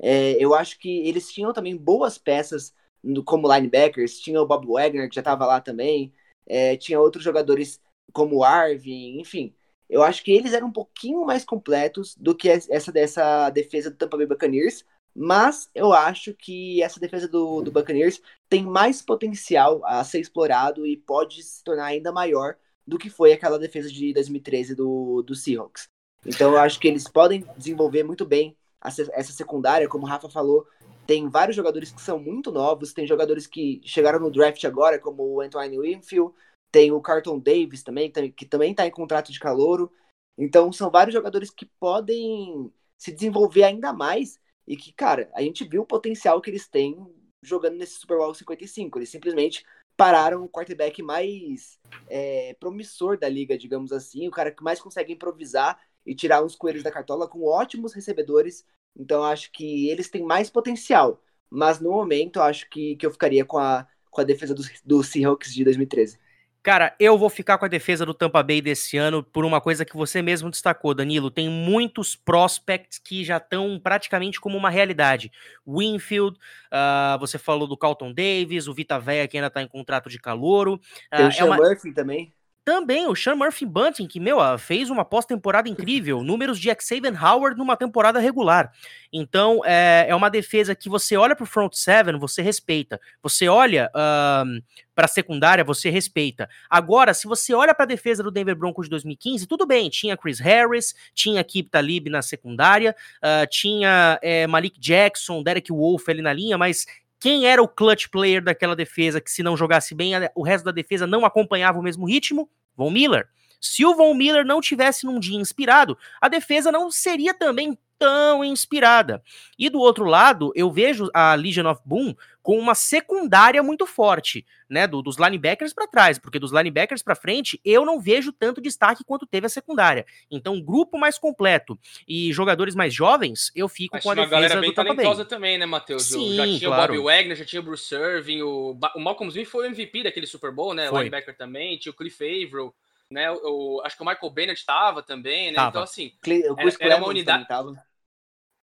É, eu acho que eles tinham também boas peças no, como linebackers, tinha o Bob Wagner que já estava lá também, é, tinha outros jogadores como o Arvin, enfim. Eu acho que eles eram um pouquinho mais completos do que essa dessa defesa do Tampa Bay Buccaneers, mas eu acho que essa defesa do, do Buccaneers tem mais potencial a ser explorado e pode se tornar ainda maior do que foi aquela defesa de 2013 do, do Seahawks. Então eu acho que eles podem desenvolver muito bem essa secundária, como o Rafa falou, tem vários jogadores que são muito novos, tem jogadores que chegaram no draft agora, como o Antoine Winfield, tem o Carlton Davis também, que também está em contrato de calouro. Então são vários jogadores que podem se desenvolver ainda mais e que, cara, a gente viu o potencial que eles têm jogando nesse Super Bowl 55. Eles simplesmente pararam o quarterback mais é, promissor da liga, digamos assim, o cara que mais consegue improvisar e tirar uns coelhos da cartola com ótimos recebedores. Então acho que eles têm mais potencial. Mas no momento acho que, que eu ficaria com a, com a defesa do, do Seahawks de 2013. Cara, eu vou ficar com a defesa do Tampa Bay desse ano por uma coisa que você mesmo destacou, Danilo. Tem muitos prospects que já estão praticamente como uma realidade. Winfield, uh, você falou do Carlton Davis, o Vita Veia que ainda tá em contrato de calouro. Uh, Tem o Sean é uma... Murphy também. Também o Sean Murphy Bunting, que, meu, ah, fez uma pós-temporada incrível, <laughs> números de Xavier Howard numa temporada regular. Então, é, é uma defesa que você olha pro front seven, você respeita. Você olha uh, pra secundária, você respeita. Agora, se você olha pra defesa do Denver Broncos de 2015, tudo bem, tinha Chris Harris, tinha Kip Talib na secundária, uh, tinha é, Malik Jackson, Derek Wolf ali na linha, mas quem era o clutch player daquela defesa que se não jogasse bem, o resto da defesa não acompanhava o mesmo ritmo? Von Miller. Se o Von Miller não tivesse num dia inspirado, a defesa não seria também tão inspirada. E do outro lado, eu vejo a Legion of Boom com uma secundária muito forte, né, do, dos linebackers para trás, porque dos linebackers para frente eu não vejo tanto destaque quanto teve a secundária. Então, grupo mais completo e jogadores mais jovens, eu fico Mas com a defesa uma galera bem Tampa Bay. talentosa também, né, Matheus? Sim, já tinha claro. o Bobby Wagner, já tinha o Bruce Irving, o, Ba- o Malcolm Smith foi o MVP daquele Super Bowl, né? Foi. Linebacker também, tinha o Cliff Averill, né? O, o- acho que o Michael Bennett estava também, né? Tava. Então, assim, Cle- O Chris era uma unidade-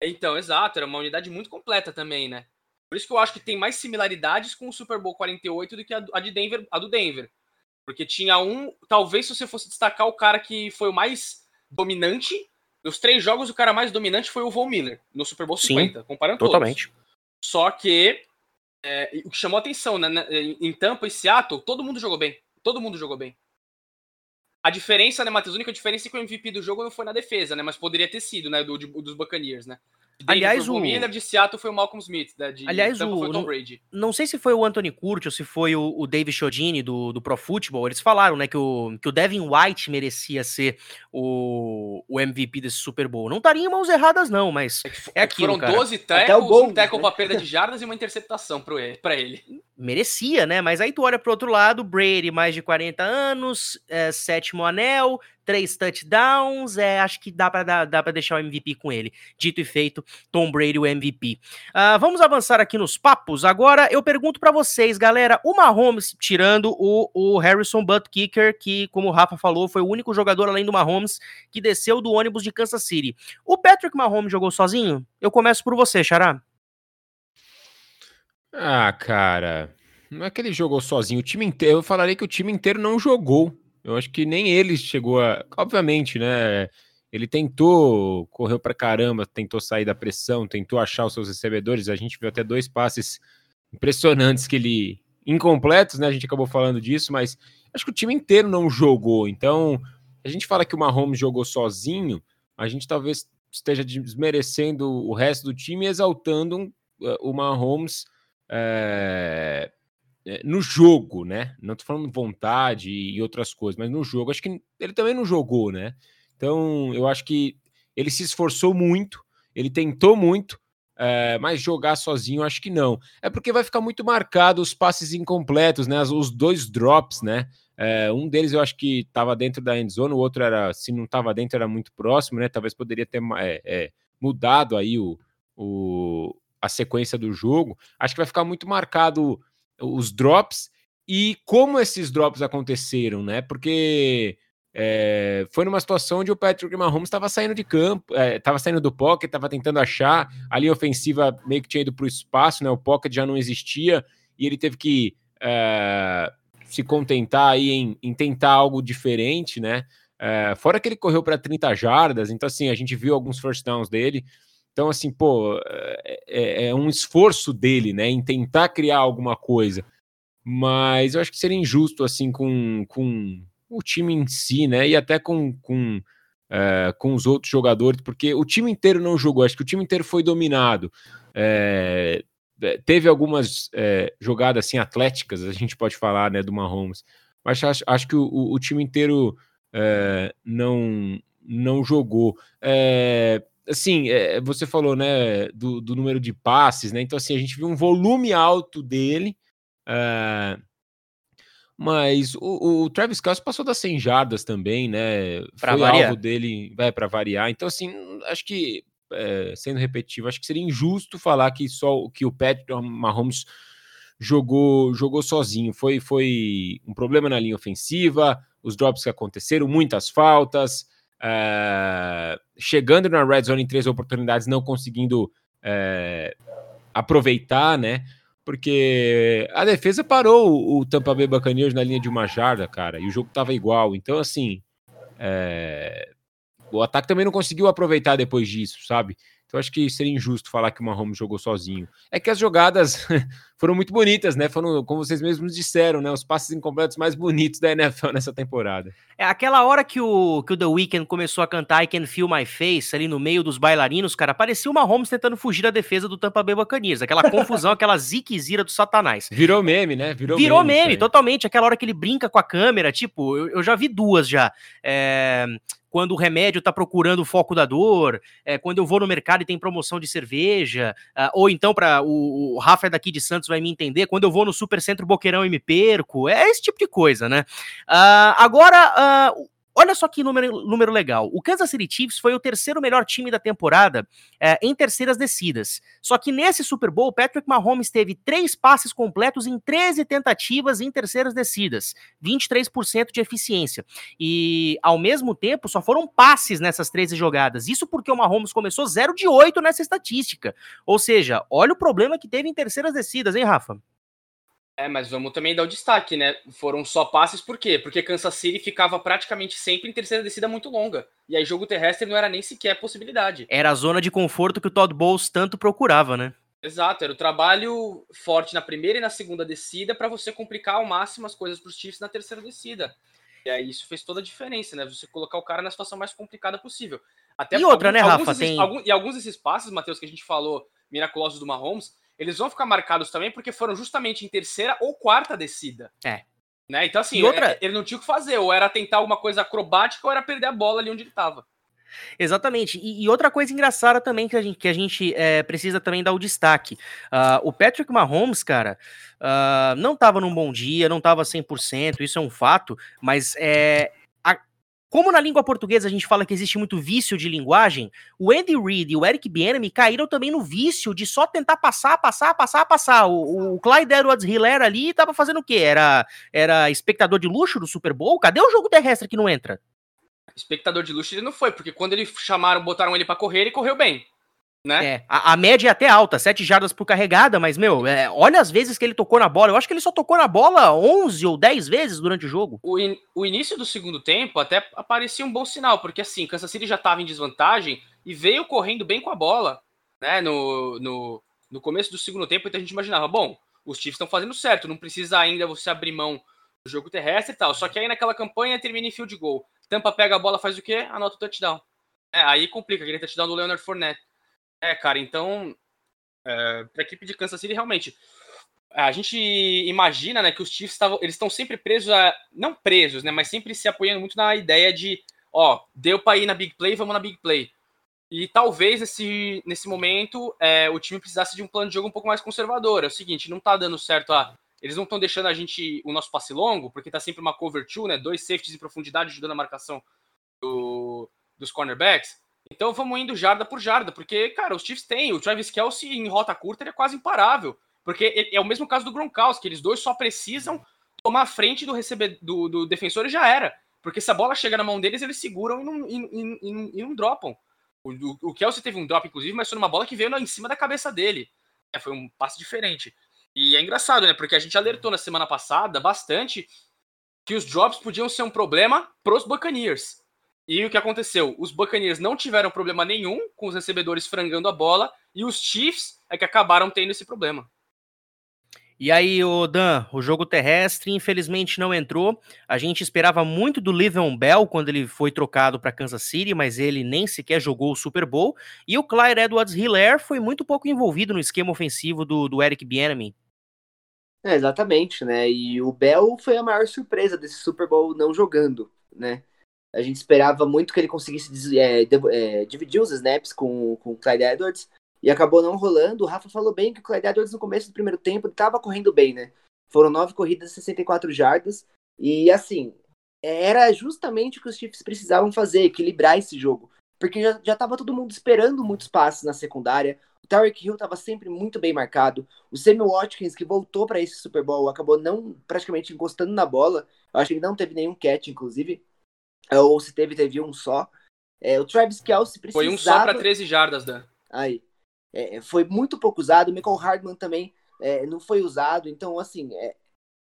então, exato, era uma unidade muito completa também, né? Por isso que eu acho que tem mais similaridades com o Super Bowl 48 do que a, de Denver, a do Denver. Porque tinha um, talvez se você fosse destacar o cara que foi o mais dominante, dos três jogos, o cara mais dominante foi o Von Miller, no Super Bowl Sim, 50, comparando todos. Totalmente. Só que é, o que chamou atenção, né, né, em em Tampa e Seattle, todo mundo jogou bem. Todo mundo jogou bem. A diferença, né, Matheus? A única diferença é que o MVP do jogo não foi na defesa, né? Mas poderia ter sido, né? Do, de- dos Buccaneers, né? Denver Aliás, o Miller, de Seattle foi o Malcolm Smith, né? De Aliás, o- foi o Tom Brady. Não sei se foi o Anthony Curti ou se foi o, o David Chodini do, do Pro Football. Eles falaram, né, que o, que o Devin White merecia ser o, o MVP desse Super Bowl. Não estaria em mãos erradas, não, mas é aquilo, Foram cara. 12 Até o tackles, gol, um tackle né? pra perda de jardas e uma interceptação pra ele. Merecia, né? Mas aí tu olha pro outro lado, Brady, mais de 40 anos, é, sétimo anel, três touchdowns, é, acho que dá pra, dar, dá pra deixar o MVP com ele. Dito e feito, Tom Brady o MVP. Ah, vamos avançar aqui nos papos. Agora eu pergunto pra vocês, galera, o Mahomes, tirando o, o Harrison Butt Kicker, que, como o Rafa falou, foi o único jogador além do Mahomes que desceu do ônibus de Kansas City. O Patrick Mahomes jogou sozinho? Eu começo por você, Xará. Ah, cara, não é que ele jogou sozinho. O time inteiro, eu falaria que o time inteiro não jogou. Eu acho que nem ele chegou a. Obviamente, né? Ele tentou, correu pra caramba, tentou sair da pressão, tentou achar os seus recebedores. A gente viu até dois passes impressionantes que ele. incompletos, né? A gente acabou falando disso, mas acho que o time inteiro não jogou. Então, a gente fala que o Mahomes jogou sozinho, a gente talvez esteja desmerecendo o resto do time e exaltando uh, o Mahomes é, é, no jogo, né? Não tô falando vontade e outras coisas, mas no jogo. Acho que ele também não jogou, né? Então, eu acho que ele se esforçou muito, ele tentou muito, é, mas jogar sozinho, acho que não. É porque vai ficar muito marcado os passes incompletos, né? Os dois drops, né? É, um deles eu acho que estava dentro da end zone, o outro era, se não estava dentro, era muito próximo, né? Talvez poderia ter é, é, mudado aí o, o, a sequência do jogo. Acho que vai ficar muito marcado os drops e como esses drops aconteceram, né? Porque é, foi numa situação onde o Patrick Mahomes estava saindo de campo, estava saindo do pocket, estava tentando achar, a linha ofensiva meio que tinha ido para o espaço, né? O pocket já não existia e ele teve que é, se contentar aí em, em, tentar algo diferente, né? É, fora que ele correu para 30 jardas, então assim, a gente viu alguns first downs dele. Então, assim, pô, é, é, um esforço dele, né, em tentar criar alguma coisa. Mas eu acho que seria injusto, assim, com, com o time em si, né, e até com, com, é, com os outros jogadores, porque o time inteiro não jogou, acho que o time inteiro foi dominado. É, teve algumas é, jogadas, assim, atléticas, a gente pode falar, né, do Mahomes, mas acho, acho que o, o time inteiro é, não, não jogou. Assim, é, você falou, né, do, do, número de passes, né? Então, assim, a gente viu um volume alto dele, é, mas o, o, Travis Kelce passou das 100 jardas também, né? Pra Foi variar. alvo dele, vai para variar. Então, assim, acho que, é, sendo repetitivo, acho que seria injusto falar que só que o Patrick Mahomes jogou, jogou sozinho. Foi, foi um problema na linha ofensiva, os drops que aconteceram, muitas faltas. Uh, chegando na red zone em três oportunidades, não conseguindo uh, aproveitar, né? Porque a defesa parou o, o Tampa Bay Buccaneers na linha de uma jarda, cara, e o jogo tava igual. Então, assim, é... o ataque também não conseguiu aproveitar depois disso, sabe? Então, acho que seria injusto falar que o Mahomes jogou sozinho. É que as jogadas <laughs> foram muito bonitas, né? Foram, como vocês mesmos disseram, né? Os passes incompletos mais bonitos da NFL <laughs> nessa temporada. É aquela hora que o, que o The Weeknd começou a cantar I Can Feel My Face ali no meio dos bailarinos, cara, parecia uma Holmes tentando fugir da defesa do Tampa Bay Buccaneers. Aquela <laughs> confusão, aquela ziquezira do satanás. Virou meme, né? Virou, Virou meme, meme totalmente. Aquela hora que ele brinca com a câmera, tipo, eu, eu já vi duas já. É quando o remédio está procurando o foco da dor, é, quando eu vou no mercado e tem promoção de cerveja, uh, ou então para o, o Rafa daqui de Santos vai me entender, quando eu vou no Supercentro Boqueirão e me perco, é esse tipo de coisa, né? Uh, agora, uh, Olha só que número, número legal. O Kansas City Chiefs foi o terceiro melhor time da temporada é, em terceiras descidas. Só que nesse Super Bowl, Patrick Mahomes teve três passes completos em 13 tentativas em terceiras descidas, 23% de eficiência. E ao mesmo tempo, só foram passes nessas 13 jogadas. Isso porque o Mahomes começou 0 de 8 nessa estatística. Ou seja, olha o problema que teve em terceiras descidas, hein, Rafa? É, mas vamos também dar o destaque, né? Foram só passes, por quê? Porque Kansas City ficava praticamente sempre em terceira descida muito longa. E aí jogo terrestre não era nem sequer possibilidade. Era a zona de conforto que o Todd Bowles tanto procurava, né? Exato, era o trabalho forte na primeira e na segunda descida para você complicar ao máximo as coisas para os Chiefs na terceira descida. E aí isso fez toda a diferença, né? Você colocar o cara na situação mais complicada possível. Até e outra, alguns, né, Rafa? Desses, tem... alguns, e alguns desses passes, Matheus, que a gente falou, miraculosos do Mahomes, eles vão ficar marcados também porque foram justamente em terceira ou quarta descida. É. Né? Então, assim, outra... É, ele não tinha o que fazer, ou era tentar alguma coisa acrobática ou era perder a bola ali onde ele estava. Exatamente. E, e, outra coisa engraçada também que a gente, que a gente é, precisa também dar o destaque. Uh, o Patrick Mahomes, cara, uh, não estava num bom dia, não estava 100%, isso é um fato, mas é, como na língua portuguesa a gente fala que existe muito vício de linguagem, o Andy Reid e o Eric Bieniemy caíram também no vício de só tentar passar, passar, passar, passar. O, o Clyde Edwards-Helaire ali tava fazendo o quê? Era, era espectador de luxo do Super Bowl? Cadê o jogo terrestre que não entra? Espectador de luxo ele não foi, porque quando ele chamaram, botaram ele para correr, ele correu bem né? É, a, a, média é até alta, 7 jardas por carregada, mas, meu, é, olha as vezes que ele tocou na bola. Eu acho que ele só tocou na bola 11 ou 10 vezes durante o jogo. O, in, o início do segundo tempo até parecia um bom sinal, porque assim, Kansas City já estava em desvantagem e veio correndo bem com a bola, né? No, no, no começo do segundo tempo, então a gente imaginava, bom, os Chiefs estão fazendo certo, não precisa ainda você abrir mão do jogo terrestre e tal. Só que aí naquela campanha termina em field goal. Tampa pega a bola, faz o quê? Anota o touchdown. É, aí complica, aquele touchdown do Leonard Fournette. É, cara, então, é, para a equipe de Kansas City, realmente, a gente imagina, né, que os Chiefs estavam, eles estão sempre presos a, não presos, né, mas sempre se apoiando muito na ideia de, ó, deu para ir na big play, vamos na big play. E talvez nesse, nesse momento é, o time precisasse de um plano de jogo um pouco mais conservador. É o seguinte, não tá dando certo a. Eles não estão deixando a gente o nosso passe longo, porque tá sempre uma cover two, né? Dois safeties em profundidade ajudando a marcação do, dos cornerbacks. Então vamos indo jarda por jarda, porque, cara, os Chiefs têm. O Travis Kelsey em rota curta ele é quase imparável. Porque é o mesmo caso do Gronkowski, eles dois só precisam tomar a frente do, do, do defensor e já era. Porque se a bola chega na mão deles, eles seguram e não, e, e, e não dropam. O, o, o, Kelsey teve um drop, inclusive, mas foi numa bola que veio em cima da cabeça dele. É, foi um passe diferente. E é engraçado, né? Porque a gente alertou na semana passada bastante que os drops podiam ser um problema pros Buccaneers. E o que aconteceu? Os Buccaneers não tiveram problema nenhum com os recebedores frangando a bola e os Chiefs é que acabaram tendo esse problema. E aí, o Dan, o jogo terrestre infelizmente não entrou. A gente esperava muito do Le'Veon Bell quando ele foi trocado para Kansas City, mas ele nem sequer jogou o Super Bowl. E o Clyde Edwards-Helaire foi muito pouco envolvido no esquema ofensivo do, do Eric Bieniemy. É, exatamente, né? E o Bell foi a maior surpresa desse Super Bowl não jogando, né? A gente esperava muito que ele conseguisse é, é, dividir os snaps com, com o Clyde Edwards e acabou não rolando. O Rafa falou bem que o Clyde Edwards no começo do primeiro tempo estava correndo bem, né? Foram nove corridas, 64 jardas. E assim, era justamente o que os Chiefs precisavam fazer, equilibrar esse jogo. Porque já, já todo mundo esperando muitos passes na secundária. O Tarek Hill estava sempre muito bem marcado. O Sammy Watkins, que voltou para esse Super Bowl, acabou não praticamente encostando na bola. Eu acho que ele não teve nenhum catch, inclusive. Ou se teve, teve um só. É, o Travis Kelsey precisava... Foi um só para 13 jardas, Dan. Aí. É, foi muito pouco usado. O Michael Hardman também é, não foi usado. Então, assim, é,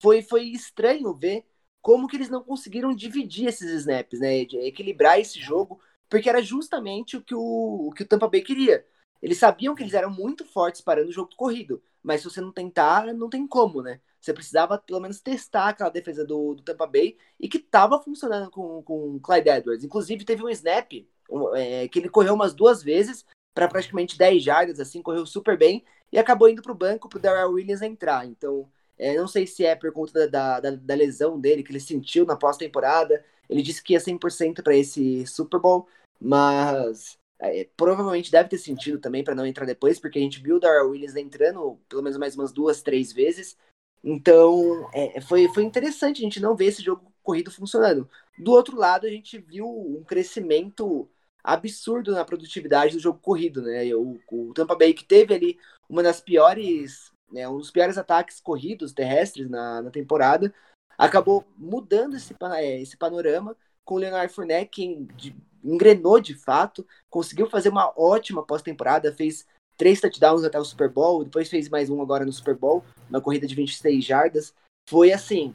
foi, foi estranho ver como que eles não conseguiram dividir esses snaps, né? Equilibrar esse jogo, porque era justamente o que o, o que o Tampa Bay queria. Eles sabiam que eles eram muito fortes parando o jogo corrido. Mas se você não tentar, não tem como, né? Você precisava pelo menos testar aquela defesa do, do Tampa Bay e que estava funcionando com, com o Clyde Edwards. Inclusive, teve um snap um, é, que ele correu umas duas vezes para praticamente 10 jardas, assim, correu super bem e acabou indo para o banco para o Darrell Williams entrar. Então, é, não sei se é por conta da, da, da lesão dele que ele sentiu na pós-temporada. Ele disse que ia 100% para esse Super Bowl, mas é, provavelmente deve ter sentido também para não entrar depois, porque a gente viu o Darrell Williams entrando pelo menos mais umas duas, três vezes. Então, é, foi, foi interessante a gente não ver esse jogo corrido funcionando. Do outro lado, a gente viu um crescimento absurdo na produtividade do jogo corrido, né? O, o Tampa Bay que teve ali uma das piores, né, um dos piores ataques corridos terrestres na, na temporada, acabou mudando esse, é, esse panorama com o Leonard Fournette, que engrenou de fato, conseguiu fazer uma ótima pós-temporada, fez três touchdowns até o Super Bowl, depois fez mais um agora no Super Bowl, uma corrida de 26 jardas. Foi assim,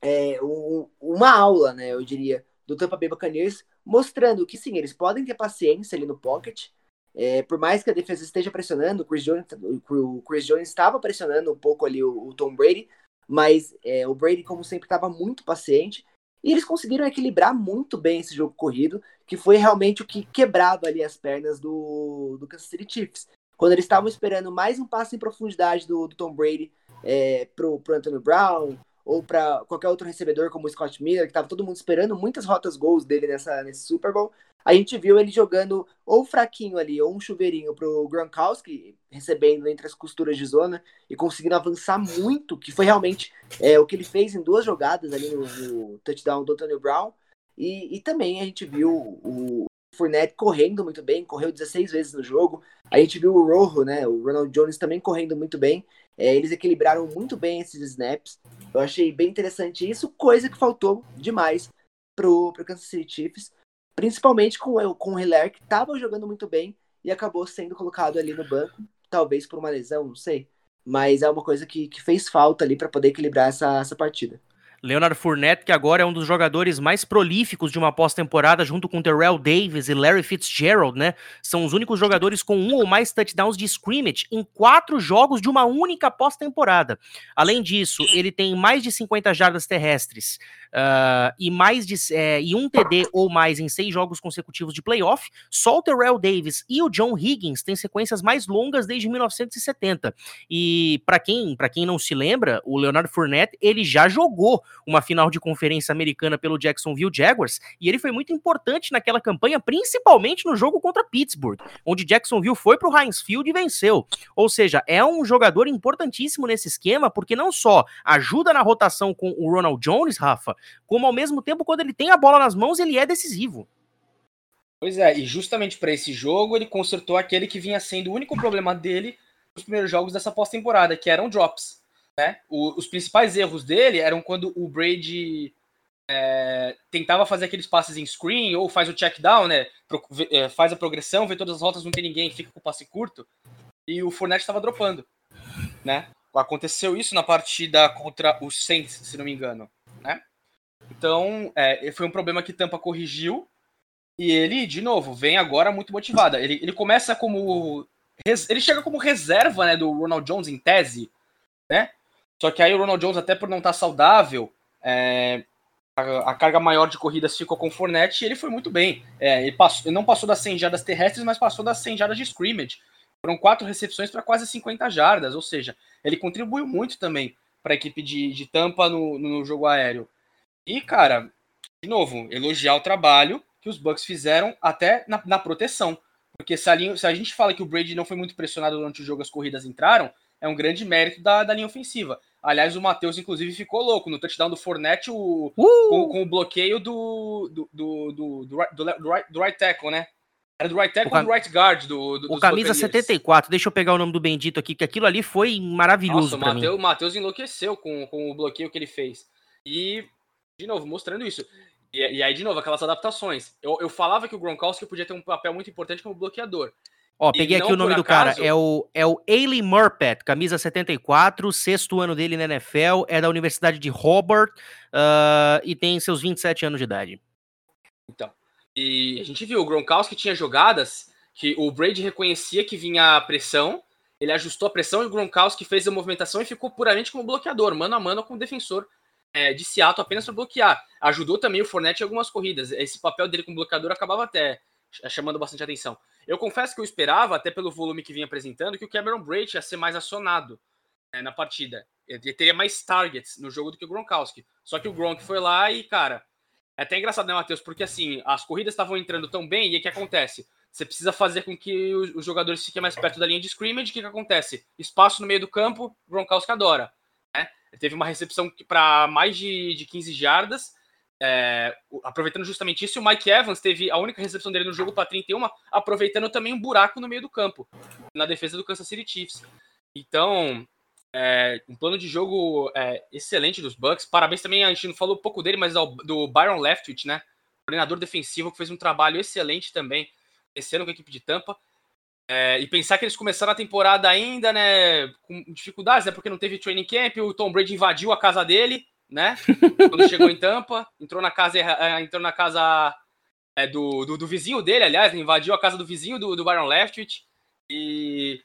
é, um, uma aula, né, eu diria, do Tampa Bay Buccaneers, mostrando que sim, eles podem ter paciência ali no pocket, é, por mais que a defesa esteja pressionando, o Chris Jones, o Chris Jones estava pressionando um pouco ali o, o Tom Brady, mas é, o Brady, como sempre, estava muito paciente, e eles conseguiram equilibrar muito bem esse jogo corrido, que foi realmente o que quebrava ali as pernas do, do Kansas City Chiefs. Quando eles estavam esperando mais um passo em profundidade do, do Tom Brady é, pro, pro Antonio Brown, ou para qualquer outro recebedor como o Scott Miller, que estava todo mundo esperando muitas rotas gols dele nessa, nesse Super Bowl, a gente viu ele jogando ou fraquinho ali, ou um chuveirinho pro Gronkowski, recebendo entre as costuras de zona e conseguindo avançar muito, que foi realmente é, o que ele fez em duas jogadas ali no, no touchdown do Antonio Brown. E, e, também a gente viu o Fournette correndo muito bem, correu 16 vezes no jogo. A gente viu o Rojo, né, o Ronald Jones também correndo muito bem. É, eles equilibraram muito bem esses snaps. Eu achei bem interessante isso, coisa que faltou demais pro, pro Kansas City Chiefs, principalmente com, com o Hiller, que estava jogando muito bem e acabou sendo colocado ali no banco, talvez por uma lesão, não sei. Mas é uma coisa que, que fez falta ali para poder equilibrar essa, essa partida. Leonard Fournette, que agora é um dos jogadores mais prolíficos de uma pós-temporada, junto com Terrell Davis e Larry Fitzgerald, né? São os únicos jogadores com um ou mais touchdowns de scrimmage em quatro jogos de uma única pós-temporada. Além disso, ele tem mais de 50 jardas terrestres uh, e mais de é, e um TD ou mais em seis jogos consecutivos de playoff. Só o Terrell Davis e o John Higgins têm sequências mais longas desde 1970. E para quem, para quem não se lembra, o Leonard Fournette, ele já jogou uma final de conferência americana pelo Jacksonville Jaguars, e ele foi muito importante naquela campanha, principalmente no jogo contra Pittsburgh, onde Jacksonville foi para o Heinz Field e venceu. Ou seja, é um jogador importantíssimo nesse esquema, porque não só ajuda na rotação com o Ronald Jones, Rafa, como ao mesmo tempo, quando ele tem a bola nas mãos, ele é decisivo. Pois é, e justamente para esse jogo ele consertou aquele que vinha sendo o único problema dele nos primeiros jogos dessa pós-temporada, que eram drops. Né? O, os principais erros dele eram quando o Brady é, tentava fazer aqueles passes em screen ou faz o check down, né? Pro, é, faz a progressão, vê todas as rotas, não tem ninguém, fica com o passe curto. E o Fournette estava dropando, né? Aconteceu isso na partida contra o Saints, se não me engano, né? Então, é, foi um problema que Tampa corrigiu. E ele, de novo, vem agora muito motivado. Ele, ele começa como. Ele chega como reserva né, do Ronald Jones em tese, né? Só que aí o Ronald Jones, até por não estar tá saudável, é, a, a, carga maior de corridas ficou com o Fournette e ele foi muito bem. É, ele, passou, ele não passou das 100 jardas terrestres, mas passou das 100 jardas de scrimmage. Foram quatro recepções para quase 50 jardas, ou seja, ele contribuiu muito também para a equipe de, de Tampa no, no jogo aéreo. E, cara, de novo, elogiar o trabalho que os Bucks fizeram até na, na proteção. Porque se a, linha, se a, gente fala que o Brady não foi muito pressionado durante o jogo, as corridas entraram, é um grande mérito da, da linha ofensiva. Aliás, o Matheus, inclusive, ficou louco no touchdown do Fournette o, uh! com, com, o bloqueio do, do, do, do, do, right, do, right, do right tackle, né? Era do right tackle ou do right guard do, do O camisa 74, deixa eu pegar o nome do Bendito aqui, que aquilo ali foi maravilhoso Nossa, o Matheus enlouqueceu com, com o bloqueio que ele fez. E, de novo, mostrando isso. E, e aí, de novo, aquelas adaptações. Eu, eu falava que o Gronkowski podia ter um papel muito importante como bloqueador. Ó, peguei aqui o nome do acaso... cara. É o, é o Ailey Murpet, camisa 74, sexto ano dele na NFL, é da Universidade de Hobart uh, e tem seus 27 anos de idade. Então, e a gente viu, o Gronkowski tinha jogadas que o Brady reconhecia que vinha a pressão, ele ajustou a pressão e o Gronkowski fez a movimentação e ficou puramente como bloqueador, mano a mano com o defensor é, de Seattle apenas para bloquear. Ajudou também o Fournette em algumas corridas. Esse papel dele como bloqueador acabava até chamando bastante atenção. Eu confesso que eu esperava, até pelo volume que vinha apresentando, que o Cameron Braid ia ser mais acionado né, na partida. Ele teria mais targets no jogo do que o Gronkowski. Só que o Gronk foi lá e, cara, é até engraçado, né, Matheus? Porque assim, as corridas estavam entrando tão bem, e o que acontece? Você precisa fazer com que os jogadores fiquem mais perto da linha de scrimmage. O que, que acontece? Espaço no meio do campo, Gronkowski adora. Né? Ele teve uma recepção para mais de, de 15 jardas. É, aproveitando justamente isso, o Mike Evans teve a única recepção dele no jogo para 31, aproveitando também um buraco no meio do campo, na defesa do Kansas City Chiefs. Então, é, um plano de jogo é, excelente dos Bucks. Parabéns também, a gente não falou pouco dele, mas do, do Byron Leftwich, né? Coordenador defensivo, que fez um trabalho excelente também, esse ano com a equipe de Tampa. É, e pensar que eles começaram a temporada ainda, né, com dificuldades, né, porque não teve training camp, o Tom Brady invadiu a casa dele, né, quando chegou em Tampa, entrou na casa, é, entrou na casa é, do, do, do, vizinho dele, aliás, invadiu a casa do vizinho do, do Byron Leftwich, e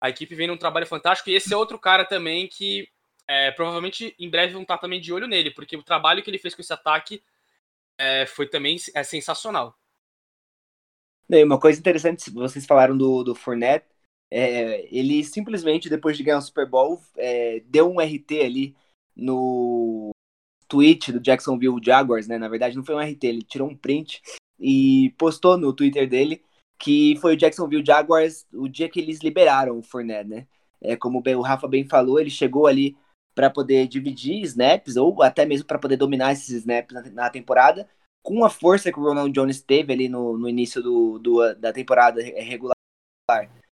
a equipe vem num trabalho fantástico. E esse é outro cara também que é, provavelmente em breve vão estar também de olho nele, porque o trabalho que ele fez com esse ataque é, foi também é sensacional. uma coisa interessante, vocês falaram do, do Fournette, é, ele simplesmente, depois de ganhar o Super Bowl, deu um RT ali no tweet do Jacksonville Jaguars, né? Na verdade, não foi um RT, ele tirou um print e postou no Twitter dele que foi o Jacksonville Jaguars o dia que eles liberaram o Fournette, né? É, como o Rafa bem falou, ele chegou ali para poder dividir snaps ou até mesmo para poder dominar esses snaps na, temporada, com a força que o Ronald Jones teve ali no, no início do, do, da temporada regular.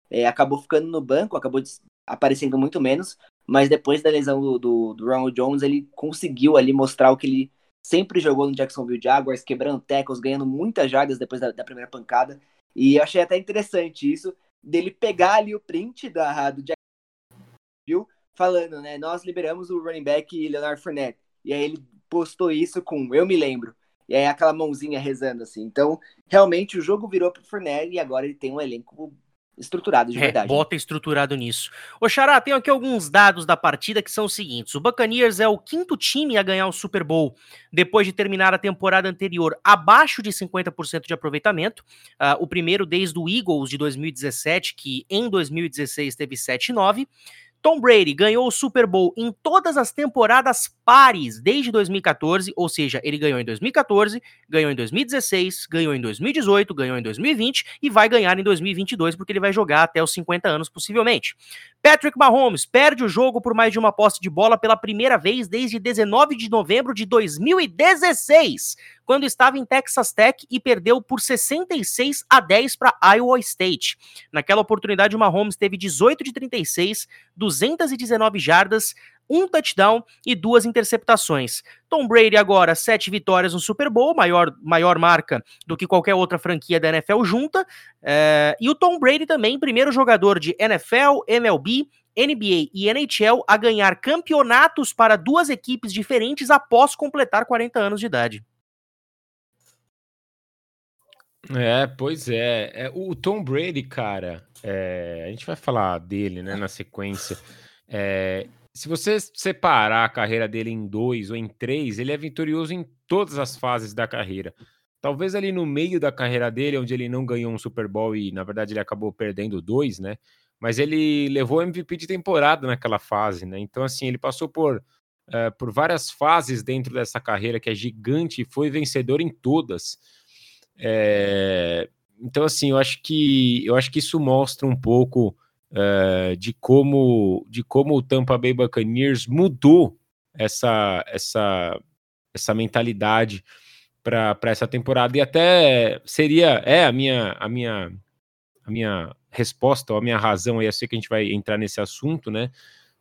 É, acabou ficando no banco, acabou aparecendo muito menos, mas depois da lesão do, do, do Ronald Jones, ele conseguiu ali mostrar o que ele sempre jogou no Jacksonville Jaguars, quebrando tackles, ganhando muitas jardas depois da, da primeira pancada. E eu achei até interessante isso, dele pegar ali o print da, do Jack viu falando, né? Nós liberamos o running back Leonard Fournette. E aí ele postou isso com eu me lembro. E aí aquela mãozinha rezando assim. Então, realmente o jogo virou pro Fournette e agora ele tem um elenco estruturado de é, verdade. Bota estruturado nisso. Ô Xará, tem aqui alguns dados da partida que são os seguintes. O Buccaneers é o quinto time a ganhar o Super Bowl depois de terminar a temporada anterior abaixo de 50% de aproveitamento. Uh, o primeiro desde o Eagles de 2017, que em 2016 teve 7,9%. Tom Brady ganhou o Super Bowl em todas as temporadas pares desde 2014, ou seja, ele ganhou em 2014, ganhou em 2016, ganhou em 2018, ganhou em 2020 e vai ganhar em 2022 porque ele vai jogar até os 50 anos possivelmente. Patrick Mahomes perde o jogo por mais de uma posse de bola pela primeira vez desde 19 de novembro de 2016, quando estava em Texas Tech e perdeu por 66 a 10 para Iowa State. Naquela oportunidade, o Mahomes teve 18 de 36, 219 jardas, um touchdown e duas interceptações. Tom Brady agora, sete vitórias no Super Bowl, maior, maior marca do que qualquer outra franquia da NFL junta. É, e o Tom Brady também, primeiro jogador de NFL, MLB, NBA e NHL a ganhar campeonatos para duas equipes diferentes após completar 40 anos de idade. É, pois é. é o Tom Brady, cara, é, a gente vai falar dele né, na sequência. É, se você separar a carreira dele em dois ou em três, ele é vitorioso em todas as fases da carreira. Talvez ali no meio da carreira dele, onde ele não ganhou um Super Bowl e, na verdade, ele acabou perdendo dois, né? Mas ele levou MVP de temporada naquela fase, né? Então, assim, ele passou por, uh, por várias fases dentro dessa carreira que é gigante e foi vencedor em todas. É... Então, assim, eu acho que eu acho que isso mostra um pouco uh, de como de como o Tampa Bay Buccaneers mudou essa essa essa mentalidade para essa temporada. E até seria é a minha a minha a minha resposta ou a minha razão aí eu sei que a gente vai entrar nesse assunto né?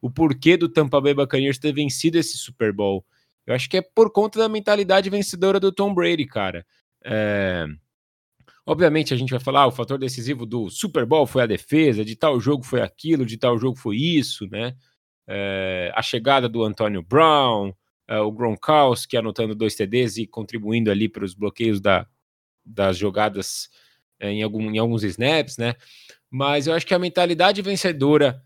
O porquê do Tampa Bay Buccaneers ter vencido esse Super Bowl. Eu acho que é por conta da mentalidade vencedora do Tom Brady cara. É, Obviamente a gente vai falar, ah, o fator decisivo do Super Bowl foi a defesa, de tal jogo foi aquilo, de tal jogo foi isso, né? É, a chegada do Antônio Brown, é, o Gronkowski anotando dois TDs e contribuindo ali para os bloqueios da, das jogadas é, em, algum, em alguns snaps, né? mas eu acho que a mentalidade vencedora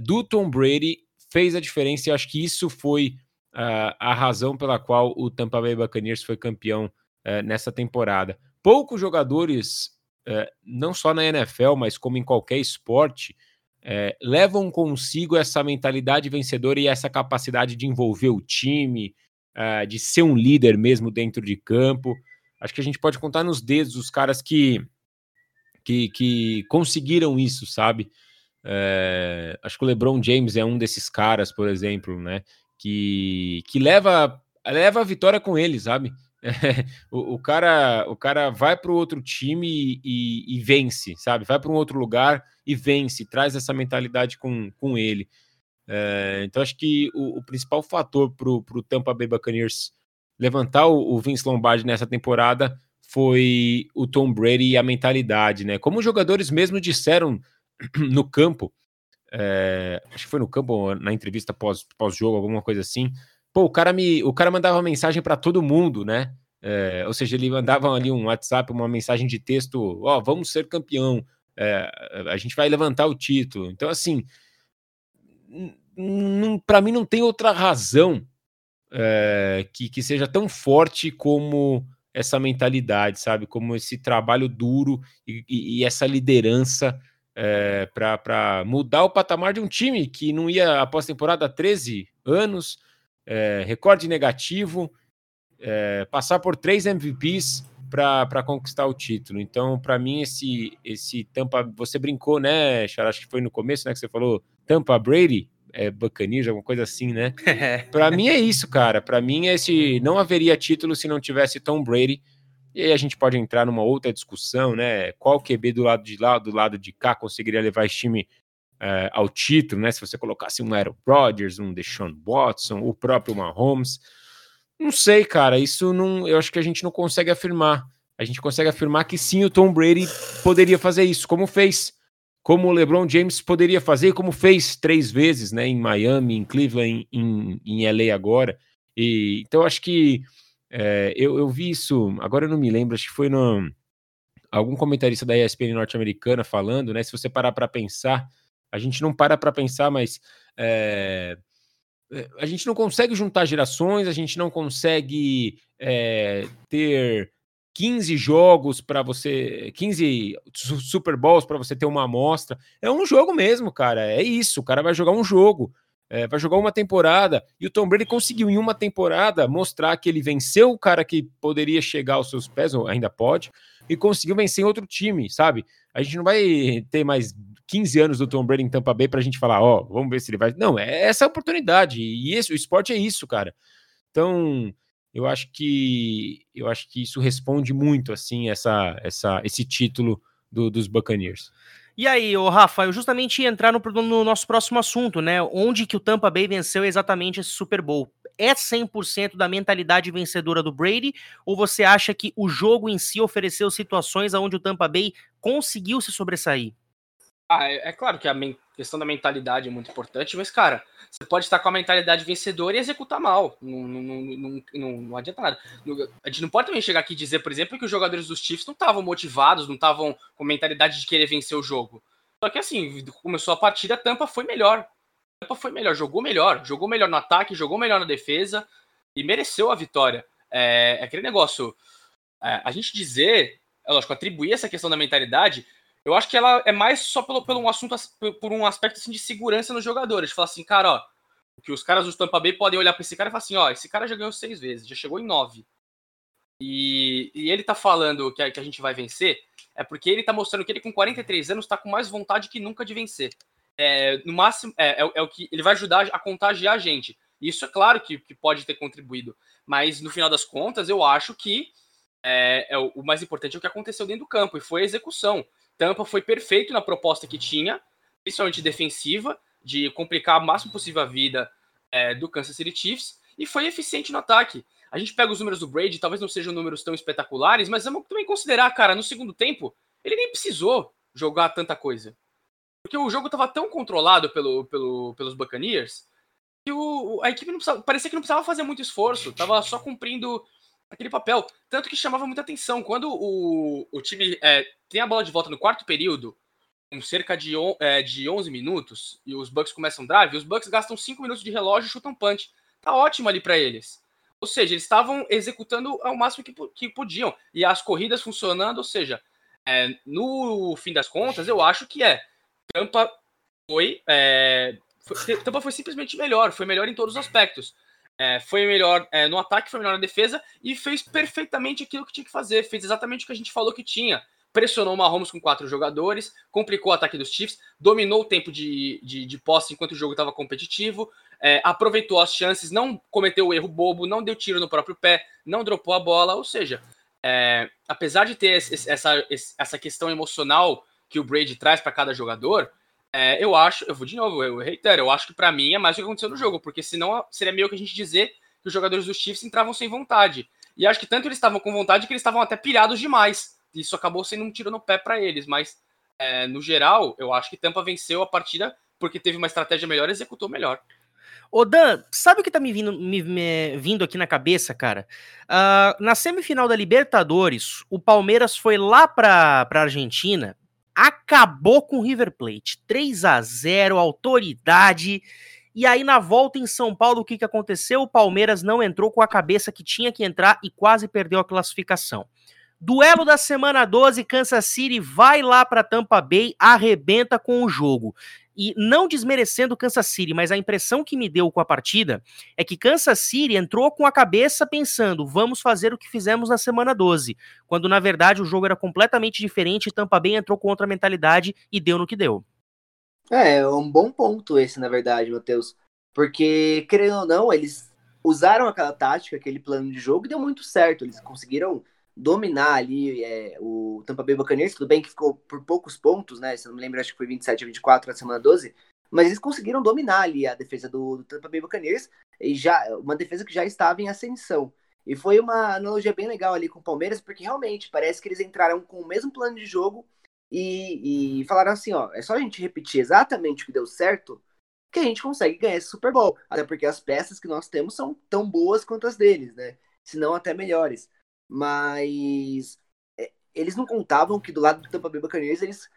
do Tom Brady fez a diferença e acho que isso foi uh, a razão pela qual o Tampa Bay Buccaneers foi campeão nessa temporada. Poucos jogadores, uh, não só na NFL, mas como em qualquer esporte, levam consigo essa mentalidade vencedora e essa capacidade de envolver o time, de ser um líder mesmo dentro de campo. Acho que a gente pode contar nos dedos os caras que, que, que conseguiram isso, sabe? É, acho que o LeBron James é um desses caras, por exemplo, né? Que, que leva, leva a vitória com ele, sabe? <laughs> O, o, cara, o cara vai para o outro time e, e, vence, sabe? Vai para um outro lugar e vence, traz essa mentalidade com, com ele. É, então, acho que o, o principal fator para o Tampa Bay Buccaneers levantar o, o Vince Lombardi nessa temporada foi o Tom Brady e a mentalidade, né? Como os jogadores mesmo disseram <clears throat> no campo, é, acho que foi no campo, na entrevista pós-jogo, pós alguma coisa assim. Pô, o cara, me, o cara mandava mensagem para todo mundo, né? É, ou seja, ele mandava ali um WhatsApp, uma mensagem de texto: Ó, oh, vamos ser campeão, é, a gente vai levantar o título. Então, assim, para mim não tem outra razão é, que, que seja tão forte como essa mentalidade, sabe? Como esse trabalho duro e, e, e essa liderança é, para mudar o patamar de um time que não ia após temporada há 13 anos, é, recorde negativo, é, passar por três MVPs para conquistar o título. Então, para mim, esse, esse Tampa. Você brincou, né, Chara? Acho que foi no começo, né? Que você falou Tampa Brady, é, Buccaneers, alguma coisa assim, né? <laughs> para mim é isso, cara. Para mim, esse não haveria título se não tivesse Tom Brady. E aí a gente pode entrar numa outra discussão, né? Qual QB do lado de lá, do lado de cá, conseguiria levar esse time uh, ao título, né? Se você colocasse um Aaron Rodgers, um Deshaun Watson, o próprio Mahomes. Não sei, cara. Isso não. Eu acho que a gente não consegue afirmar. A gente consegue afirmar que sim, o Tom Brady poderia fazer isso, como fez. Como o LeBron James poderia fazer, como fez três vezes, né? Em Miami, em Cleveland, em, em, em LA agora. E, então, acho que é, eu, eu vi isso, agora eu não me lembro, acho que foi no, algum comentarista da ESPN norte-americana falando, né? Se você parar para pensar, a gente não para para pensar, mas é, a gente não consegue juntar gerações, a gente não consegue é, ter 15 jogos para você, 15 Super Bowls para você ter uma amostra. É um jogo mesmo, cara. É isso. O cara vai jogar um jogo é, vai jogar uma temporada, e o Tom Brady conseguiu em uma temporada mostrar que ele venceu o cara que poderia chegar aos seus pés, ou ainda pode, e conseguiu vencer outro time, sabe? A gente não vai ter mais 15 anos do Tom Brady em Tampa Bay para a gente falar, ó, oh, vamos ver se ele vai. Não, é essa a oportunidade, e esse, o esporte é isso, cara. Então, eu acho que eu acho que isso responde muito assim essa, essa esse título do, dos Buccaneers. E aí, o Rafa, eu justamente ia entrar no, no, nosso próximo assunto, né? Onde que o Tampa Bay venceu exatamente esse Super Bowl? É 100% da mentalidade vencedora do Brady? Ou você acha que o jogo em si ofereceu situações onde o Tampa Bay conseguiu se sobressair? Ah, é, é claro que a questão da mentalidade é muito importante, mas, cara, você pode estar com a mentalidade vencedora e executar mal. Não, não, não, não, não adianta nada. A gente não pode também chegar aqui e dizer, por exemplo, que os jogadores dos Chiefs não estavam motivados, não estavam com mentalidade de querer vencer o jogo. Só que assim, começou a partida, a Tampa foi melhor. A Tampa foi melhor, jogou melhor. Jogou melhor no ataque, jogou melhor na defesa e mereceu a vitória. É, é aquele negócio. É, a gente dizer, é lógico, atribuir essa questão da mentalidade eu acho que ela é mais só pelo, pelo um assunto, por um aspecto assim, de segurança nos jogadores. Falar assim, cara, ó, que os caras do Tampa Bay podem olhar para esse cara e falar assim, ó, esse cara já ganhou seis vezes, já chegou em nove. E, e ele tá falando que a, que a gente vai vencer, é porque ele tá mostrando que ele com 43 anos tá com mais vontade que nunca de vencer. É, no máximo, é, é, é, o que ele vai ajudar a contagiar a gente. Isso é claro que, que pode ter contribuído, mas no final das contas, eu acho que é, é o, o mais importante é o que aconteceu dentro do campo, e foi a execução. Tampa foi perfeito na proposta que tinha, principalmente defensiva, de complicar o máximo possível a vida é, do Kansas City Chiefs, e foi eficiente no ataque. A gente pega os números do Brady, talvez não sejam números tão espetaculares, mas vamos também considerar, cara, no segundo tempo, ele nem precisou jogar tanta coisa. Porque o jogo estava tão controlado pelo, pelo, pelos Buccaneers que o, a equipe não precisava, parecia que não precisava fazer muito esforço, estava só cumprindo aquele papel. Tanto que chamava muita atenção. Quando o, o time é, tem a bola de volta no quarto período, com cerca de, é, de 11 minutos e os Bucks começam drive, os Bucks gastam 5 minutos de relógio e chutam punch. Tá ótimo ali para eles. Ou seja, eles estavam executando ao máximo que, que podiam. E as corridas funcionando, ou seja, é, no fim das contas, eu acho que é. Tampa foi, é, foi. Tampa foi simplesmente melhor, foi melhor em todos os aspectos. É, foi melhor é, no ataque, foi melhor na defesa e fez perfeitamente aquilo que tinha que fazer. Fez exatamente o que a gente falou que tinha pressionou o Mahomes com quatro jogadores, complicou o ataque dos Chiefs, dominou o tempo de, de, de posse enquanto o jogo estava competitivo, é, aproveitou as chances, não cometeu o erro bobo, não deu tiro no próprio pé, não dropou a bola, ou seja, é, apesar de ter esse, essa, essa questão emocional que o Brady traz para cada jogador, é, eu acho, eu vou de novo, eu reitero, eu acho que para mim é mais o que aconteceu no jogo, porque senão seria meio que a gente dizer que os jogadores dos Chiefs entravam sem vontade. E acho que tanto eles estavam com vontade que eles estavam até pilhados demais isso acabou sendo um tiro no pé para eles, mas é, no geral, eu acho que Tampa venceu a partida porque teve uma estratégia melhor e executou melhor. Ô Dan, sabe o que tá me vindo, me, me, vindo aqui na cabeça, cara? Uh, na semifinal da Libertadores, o Palmeiras foi lá pra, pra Argentina, acabou com o River Plate. 3 a 0 autoridade. E aí, na volta em São Paulo, o que, que aconteceu? O Palmeiras não entrou com a cabeça que tinha que entrar e quase perdeu a classificação. Duelo da semana 12, Kansas City vai lá para Tampa Bay, arrebenta com o jogo. E não desmerecendo Kansas City, mas a impressão que me deu com a partida é que Kansas City entrou com a cabeça pensando, vamos fazer o que fizemos na semana 12, quando na verdade o jogo era completamente diferente e Tampa Bay entrou com outra mentalidade e deu no que deu. É, é um bom ponto esse, na verdade, Matheus. Porque, querendo ou não, eles usaram aquela tática, aquele plano de jogo e deu muito certo. Eles conseguiram dominar ali é, o Tampa Bay Buccaneers, tudo bem que ficou por poucos pontos, né? Se não me lembro, acho que foi 27 a 24 na semana 12, mas eles conseguiram dominar ali a defesa do, do Tampa Bay Buccaneers, e já uma defesa que já estava em ascensão. E foi uma analogia bem legal ali com o Palmeiras, porque realmente parece que eles entraram com o mesmo plano de jogo e, e falaram assim, ó, é só a gente repetir exatamente o que deu certo que a gente consegue ganhar esse Super Bowl. Até porque as peças que nós temos são tão boas quanto as deles, né? Se não até melhores mas é, eles não contavam que do lado do Tampa Bay Buccaneers eles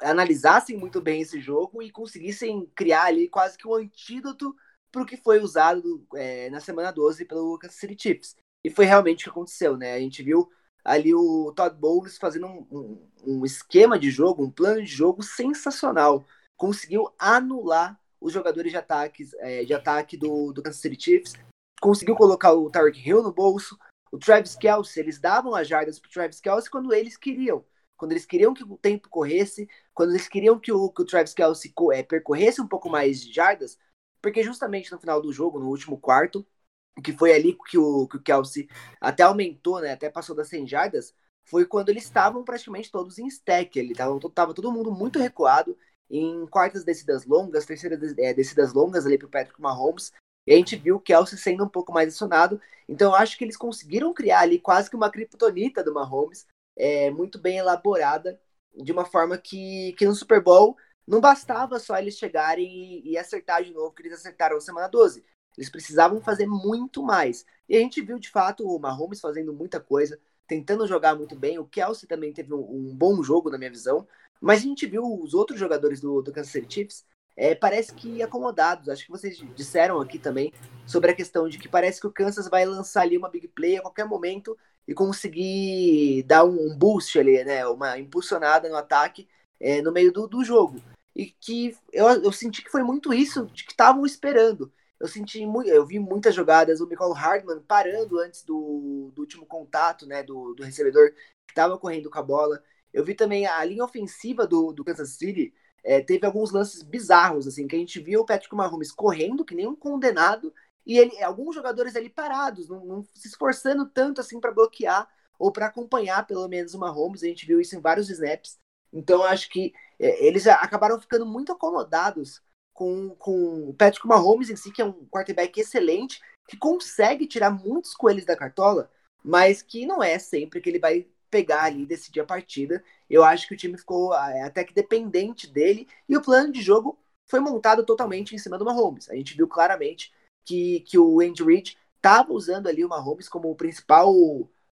analisassem muito bem esse jogo e conseguissem criar ali quase que um antídoto para o que foi usado é, na semana 12 pelo Kansas City Chiefs. E foi realmente o que aconteceu, né? A gente viu ali o Todd Bowles fazendo um, um, um esquema de jogo, um plano de jogo sensacional. Conseguiu anular os jogadores de, ataques, é, de ataque do, do Kansas City Chiefs, conseguiu colocar o Tarek Hill no bolso, o Travis Kelsey, eles davam as jardas para o Travis Kelsey quando eles queriam. Quando eles queriam que o tempo corresse, quando eles queriam que o, que o Travis Kelsey é, percorresse um pouco mais de jardas, porque justamente no final do jogo, no último quarto, que foi ali que o, que o Kelsey até aumentou, né, até passou das 100 jardas, foi quando eles estavam praticamente todos em stack. Ele tava, tava todo mundo muito recuado em quartas descidas longas, terceiras é, descidas longas ali para o Patrick Mahomes. E a gente viu o Kelsey sendo um pouco mais acionado. Então eu acho que eles conseguiram criar ali quase que uma criptonita do Mahomes, é, muito bem elaborada, de uma forma que, que no Super Bowl não bastava só eles chegarem e, e acertar de novo, que eles acertaram na semana 12. Eles precisavam fazer muito mais. E a gente viu de fato o Mahomes fazendo muita coisa, tentando jogar muito bem. O Kelsey também teve um, um bom jogo, na minha visão. Mas a gente viu os outros jogadores do, do Kansas City Chiefs é, parece que acomodados. Acho que vocês disseram aqui também sobre a questão de que parece que o Kansas vai lançar ali uma big play a qualquer momento e conseguir dar um boost ali, né? Uma impulsionada no ataque é, no meio do, do jogo. E que eu, eu senti que foi muito isso de que estavam esperando. Eu senti muito, eu vi muitas jogadas, o Michael Hardman parando antes do, do último contato, né? Do, do recebedor que estava correndo com a bola. Eu vi também a linha ofensiva do, do Kansas City é, teve alguns lances bizarros, assim, que a gente viu o Patrick Mahomes correndo, que nem um condenado, e ele, alguns jogadores ali parados, não, não se esforçando tanto assim para bloquear ou para acompanhar pelo menos o Mahomes. A gente viu isso em vários snaps. Então acho que é, eles acabaram ficando muito acomodados com, com o Patrick Mahomes em si, que é um quarterback excelente, que consegue tirar muitos coelhos da cartola, mas que não é sempre que ele vai pegar ali e decidir a partida. Eu acho que o time ficou é, até que dependente dele e o plano de jogo foi montado totalmente em cima do Mahomes. A gente viu claramente que, que o Andy Reid estava usando ali o Mahomes como o principal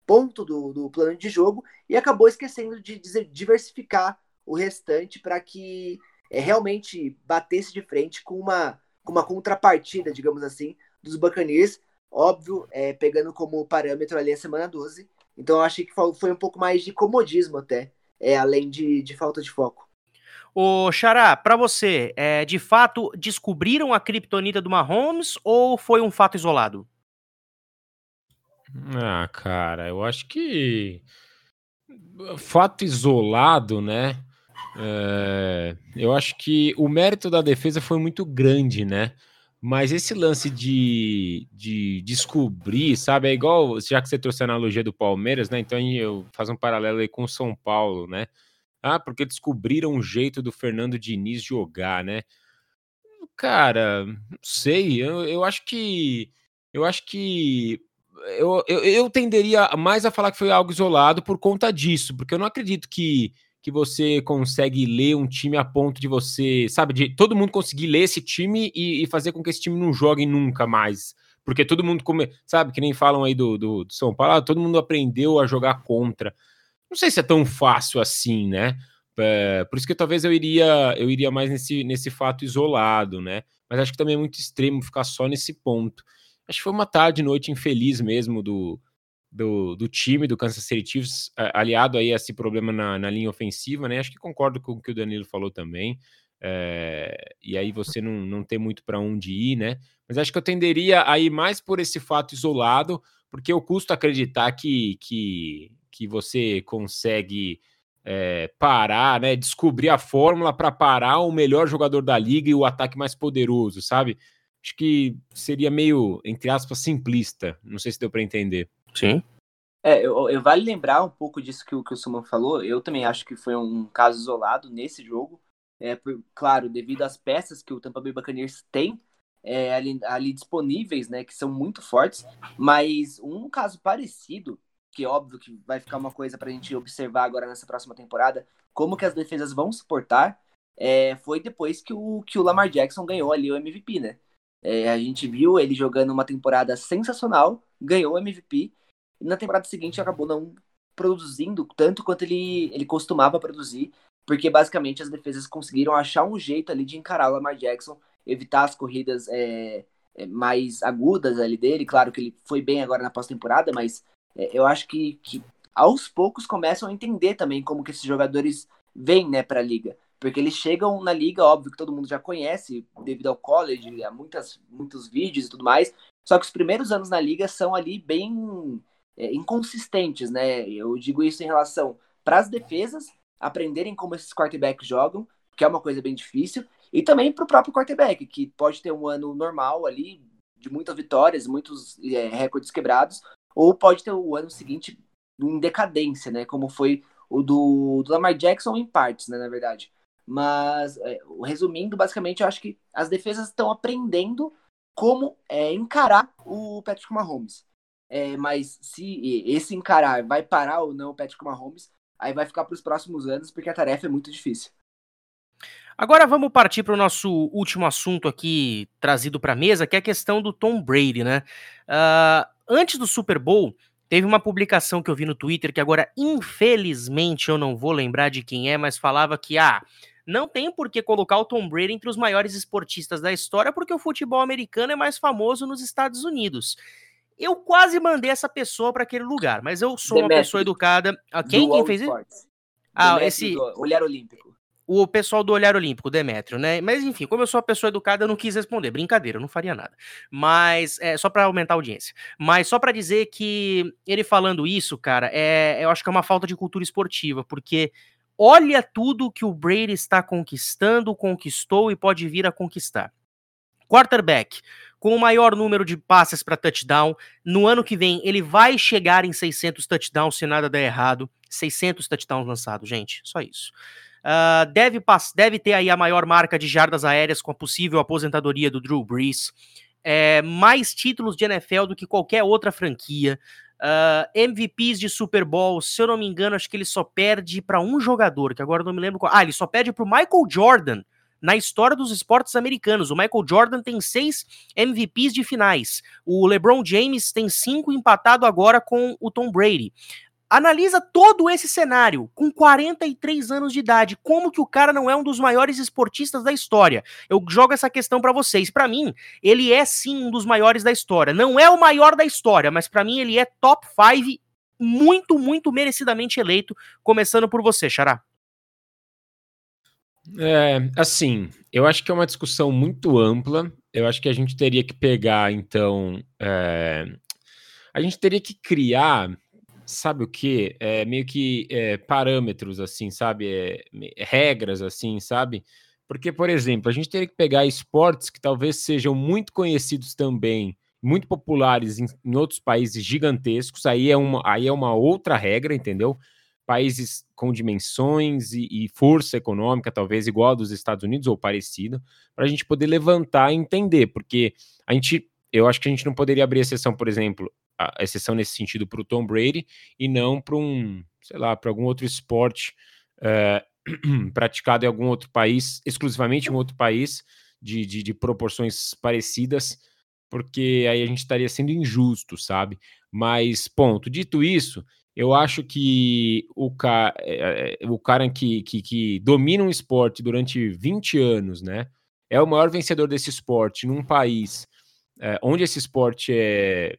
ponto do, do plano de jogo e acabou esquecendo de diversificar o restante para que é, realmente batesse de frente com uma, com uma contrapartida, digamos assim, dos Buccaneers, óbvio, é, pegando como parâmetro ali a semana 12. Então eu achei que foi um pouco mais de comodismo até, é, além de, de falta de foco. Ô, Xará, para você, é, de fato, descobriram a criptonita do Mahomes ou foi um fato isolado? Ah, cara, eu acho que fato isolado, né? É, eu acho que o mérito da defesa foi muito grande, né? Mas esse lance de, de descobrir, sabe? É igual, já que você trouxe a analogia do Palmeiras, né? Então eu faço um paralelo aí com o São Paulo, né? Ah, porque descobriram um jeito do Fernando Diniz jogar, né? Cara, não sei. Eu, eu acho que. Eu acho que. Eu, eu, eu tenderia mais a falar que foi algo isolado por conta disso, porque eu não acredito que, que você consegue ler um time a ponto de você, sabe, de todo mundo conseguir ler esse time e, e fazer com que esse time não jogue nunca mais. Porque todo mundo, come, sabe, que nem falam aí do, do, do São Paulo, ah, todo mundo aprendeu a jogar contra não sei se é tão fácil assim, né? É, por isso que talvez eu iria eu iria mais nesse, nesse fato isolado, né? Mas acho que também é muito extremo ficar só nesse ponto. Acho que foi uma tarde, noite infeliz mesmo do, do, do time do Kansas City Chiefs, aliado aí a esse problema na, na linha ofensiva, né? Acho que concordo com o que o Danilo falou também. É, e aí você não, não tem muito para onde ir, né? Mas acho que eu tenderia a ir mais por esse fato isolado, porque eu custo acreditar que, que que você consegue é, parar, né? Descobrir a fórmula para parar o melhor jogador da liga e o ataque mais poderoso, sabe? Acho que seria meio, entre aspas, simplista. Não sei se deu para entender. Sim. É, eu, eu, vale lembrar um pouco disso que, que o Suman falou. Eu também acho que foi um caso isolado nesse jogo. É, por, claro, devido às peças que o Tampa Bay Buccaneers tem é, ali, ali disponíveis, né, que são muito fortes. Mas um caso parecido que óbvio que vai ficar uma coisa para a gente observar agora nessa próxima temporada, como que as defesas vão se portar, é, foi depois que o, que o Lamar Jackson ganhou ali o MVP, né? É, a gente viu ele jogando uma temporada sensacional, ganhou o MVP, e na temporada seguinte acabou não produzindo tanto quanto ele, ele costumava produzir, porque basicamente as defesas conseguiram achar um jeito ali de encarar o Lamar Jackson, evitar as corridas é, é mais agudas ali dele. Claro que ele foi bem agora na pós-temporada, mas é, eu acho que, que aos poucos começam a entender também como que esses jogadores vêm né, para a liga. Porque eles chegam na liga, óbvio que todo mundo já conhece, devido ao college, a muitas, muitos vídeos e tudo mais. Só que os primeiros anos na liga são ali bem é, inconsistentes, né? Eu digo isso em relação para as defesas aprenderem como esses quarterbacks jogam, que é uma coisa bem difícil, e também para o próprio quarterback, que pode ter um ano normal ali, de muitas vitórias, muitos é, recordes quebrados, ou pode ter o ano seguinte em decadência, né? Como foi o do, do Lamar Jackson em partes, né? Na verdade. Mas, é, resumindo, basicamente, eu acho que as defesas estão aprendendo como é, encarar o Patrick Mahomes. É, mas se esse encarar vai parar ou não o Patrick Mahomes, aí vai ficar para os próximos anos, porque a tarefa é muito difícil. Agora vamos partir para o nosso último assunto aqui trazido para a mesa, que é a questão do Tom Brady, né? Uh, antes do Super Bowl, teve uma publicação que eu vi no Twitter que agora, infelizmente, eu não vou lembrar de quem é, mas falava que, ah, não tem por que colocar o Tom Brady entre os maiores esportistas da história, porque o futebol americano é mais famoso nos Estados Unidos. Eu quase mandei essa pessoa para aquele lugar, mas eu sou Demetrio, uma pessoa educada. Ah, quem, quem fez isso? Ah, esse. Olhar Olímpico o pessoal do Olhar Olímpico, Demétrio, né? Mas enfim, como eu sou uma pessoa educada, eu não quis responder. Brincadeira, eu não faria nada. Mas é só para aumentar a audiência. Mas só para dizer que ele falando isso, cara, é, eu acho que é uma falta de cultura esportiva, porque olha tudo que o Brady está conquistando, conquistou e pode vir a conquistar. Quarterback, com o maior número de passes para touchdown. No ano que vem, ele vai chegar em 600 touchdowns se nada der errado. 600 touchdowns lançados, gente. Só isso. Uh, deve, deve ter aí a maior marca de jardas aéreas com a possível aposentadoria do Drew Brees. É, mais títulos de NFL do que qualquer outra franquia. Uh, ah, MVPs de Super Bowl, se eu não me engano, acho que ele só perde para um jogador, que agora não me lembro qual. Ah, ele só perde para o Michael Jordan na história dos esportes americanos. O Michael Jordan tem seis MVPs de finais. O LeBron James tem cinco empatado agora com o Tom Brady Analisa todo esse cenário com 43 anos de idade. Como que o cara não é um dos maiores esportistas da história? Eu jogo essa questão para vocês. Para mim, ele é sim um dos maiores da história. Não é o maior da história, mas para mim ele é top 5 muito, muito merecidamente eleito, começando por você, Xará. É, assim, eu acho que é uma discussão muito ampla. Eu acho que a gente teria que pegar, então, é, a gente teria que criar sabe o que? É, meio que é, parâmetros, assim, sabe? É, regras, assim, sabe? Porque, por exemplo, a gente teria que pegar esportes que talvez sejam muito conhecidos também, muito populares em, em outros países gigantescos, aí é, uma, aí é uma outra regra, entendeu? Países com dimensões e, e força econômica, talvez igual a dos Estados Unidos ou parecido, para a gente poder levantar e entender, porque a gente eu acho que a gente não poderia abrir exceção, por exemplo, a exceção nesse sentido para o Tom Brady e não para um, sei lá, para algum outro esporte é, <clears throat> praticado em algum outro país, exclusivamente em outro país, de, de, de, proporções parecidas, porque aí a gente estaria sendo injusto, sabe? Mas, ponto, dito isso, eu acho que o, ca, é, o cara que, que, que domina um esporte durante 20 anos, né? É o maior vencedor desse esporte num país é, onde esse esporte é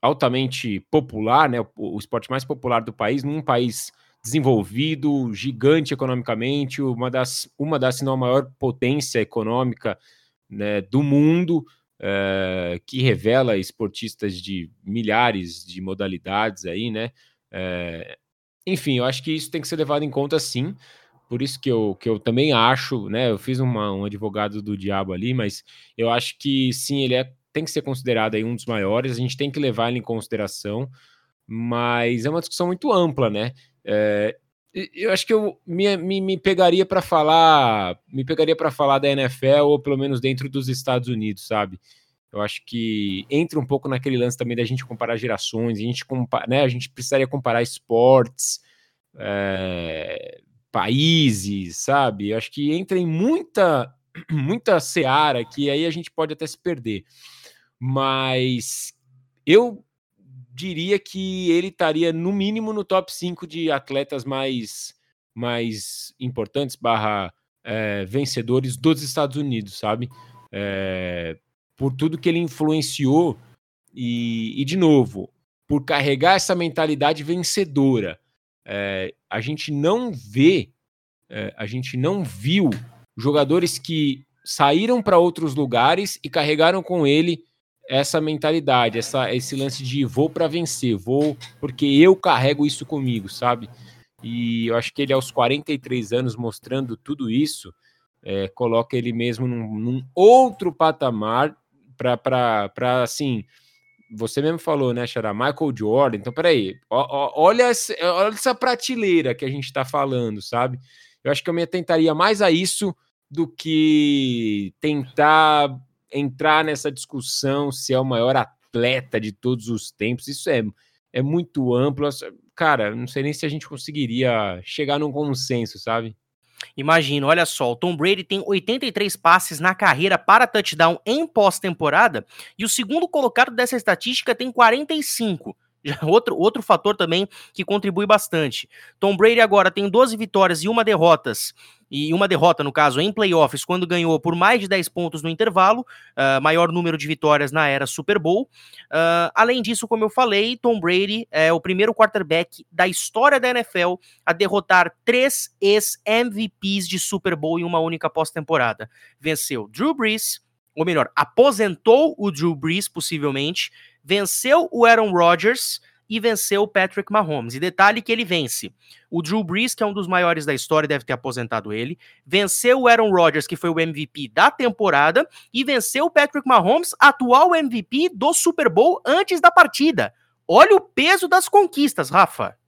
altamente popular, né, o, o, esporte mais popular do país, num país desenvolvido, gigante economicamente, uma das, uma das se não a maior potência econômica né, do mundo, é, que revela esportistas de milhares de modalidades aí, né? É, enfim, eu acho que isso tem que ser levado em conta sim. Por isso que eu, que eu também acho, né? Eu fiz uma, um advogado do diabo ali, mas eu acho que sim, ele é tem que ser considerado aí um dos maiores, a gente tem que levar ele em consideração, mas é uma discussão muito ampla, né? É, eu acho que eu me, me, me pegaria para falar, me pegaria para falar da NFL ou pelo menos dentro dos Estados Unidos, sabe? Eu acho que entra um pouco naquele lance também da gente comparar gerações, a gente, compa né, a gente precisaria comparar esportes, é, países, sabe? Eu acho que entra em muita, <clears throat> muita seara que aí a gente pode até se perder mas eu diria que ele estaria no mínimo no top 5 de atletas mais, mais importantes barra é, vencedores dos Estados Unidos, sabe? É, por tudo que ele influenciou e, e, de novo, por carregar essa mentalidade vencedora. É, a gente não vê, a gente não viu jogadores que saíram para outros lugares e carregaram com ele essa mentalidade, essa, esse lance de vou para vencer, vou porque eu carrego isso comigo, sabe? E eu acho que ele, aos 43 anos, mostrando tudo isso, é, coloca ele mesmo num, num outro patamar para, assim, você mesmo falou, né, Xará? Michael Jordan. Então, peraí, ó, ó, olha, essa, olha essa prateleira que a gente está falando, sabe? Eu acho que eu me atentaria mais a isso do que tentar entrar nessa discussão se é o maior atleta de todos os tempos, isso é, é muito amplo. Cara, não sei nem se a gente conseguiria chegar num consenso, sabe? Imagina, olha só, o Tom Brady tem 83 passes na carreira para touchdown em pós-temporada e o segundo colocado dessa estatística tem 45. Já outro, outro fator também que contribui bastante. Tom Brady agora tem 12 vitórias e uma derrotas e uma derrota, no caso, em playoffs, quando ganhou por mais de 10 pontos no intervalo, uh, maior número de vitórias na era Super Bowl. Uh, além disso, como eu falei, Tom Brady é o primeiro quarterback da história da NFL a derrotar três ex-MVPs de Super Bowl em uma única pós-temporada. Venceu Drew Brees, ou melhor, aposentou o Drew Brees, possivelmente, venceu o Aaron Rodgers e venceu o Patrick Mahomes. E detalhe que ele vence o Drew Brees, que é um dos maiores da história, deve ter aposentado ele, venceu o Aaron Rodgers, que foi o MVP da temporada, e venceu o Patrick Mahomes, atual MVP do Super Bowl antes da partida. Olha o peso das conquistas, Rafa.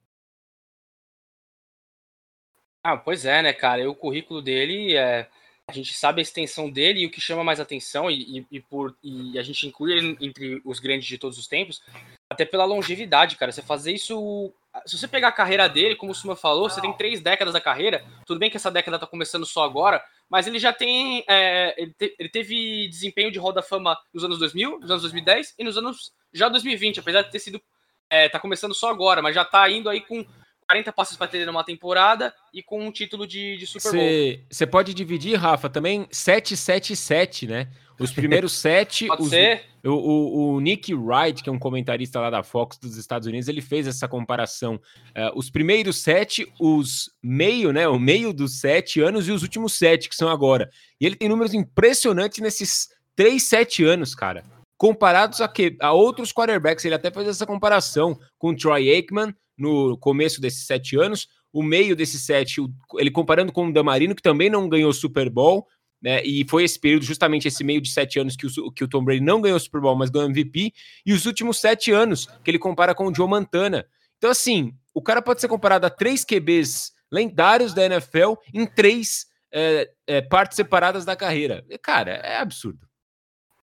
Ah, pois é, né, cara? E o currículo dele é a gente sabe a extensão dele e o que chama mais atenção, e, e, e por, e a gente inclui ele entre os grandes de todos os tempos, até pela longevidade, cara. Você fazer isso. Se você pegar a carreira dele, como o Suma falou, você tem três décadas da carreira. Tudo bem que essa década tá começando só agora, mas ele já tem. É, ele, te, ele, teve desempenho de roda fama nos anos 2000, nos anos 2010 e nos anos já 2020, apesar de ter sido é, tá começando só agora, mas já tá indo aí com 40 passes para ter numa temporada e com um título de, de Super Bowl. Você pode dividir, Rafa, também 7-7-7, né? Os primeiros sete. Pode os, ser. O, o, o, Nick Wright, que é um comentarista lá da Fox dos Estados Unidos, ele fez essa comparação. Uh, os primeiros sete, os meio, né? O meio dos sete anos e os últimos sete, que são agora. E ele tem números impressionantes nesses três, sete anos, cara. Comparados a, que, a outros quarterbacks. Ele até fez essa comparação com o Troy Aikman no começo desses sete anos. O meio desses sete, ele comparando com o Damarino, que também não ganhou Super Bowl né? E foi esse período, justamente esse meio de sete anos, que o, que o Tom Brady não ganhou Super Bowl, mas ganhou MVP, e os últimos sete anos, que ele compara com o Joe Montana. Então, assim, o cara pode ser comparado a três QBs lendários da NFL em três é, é, partes separadas da carreira. Cara, é absurdo.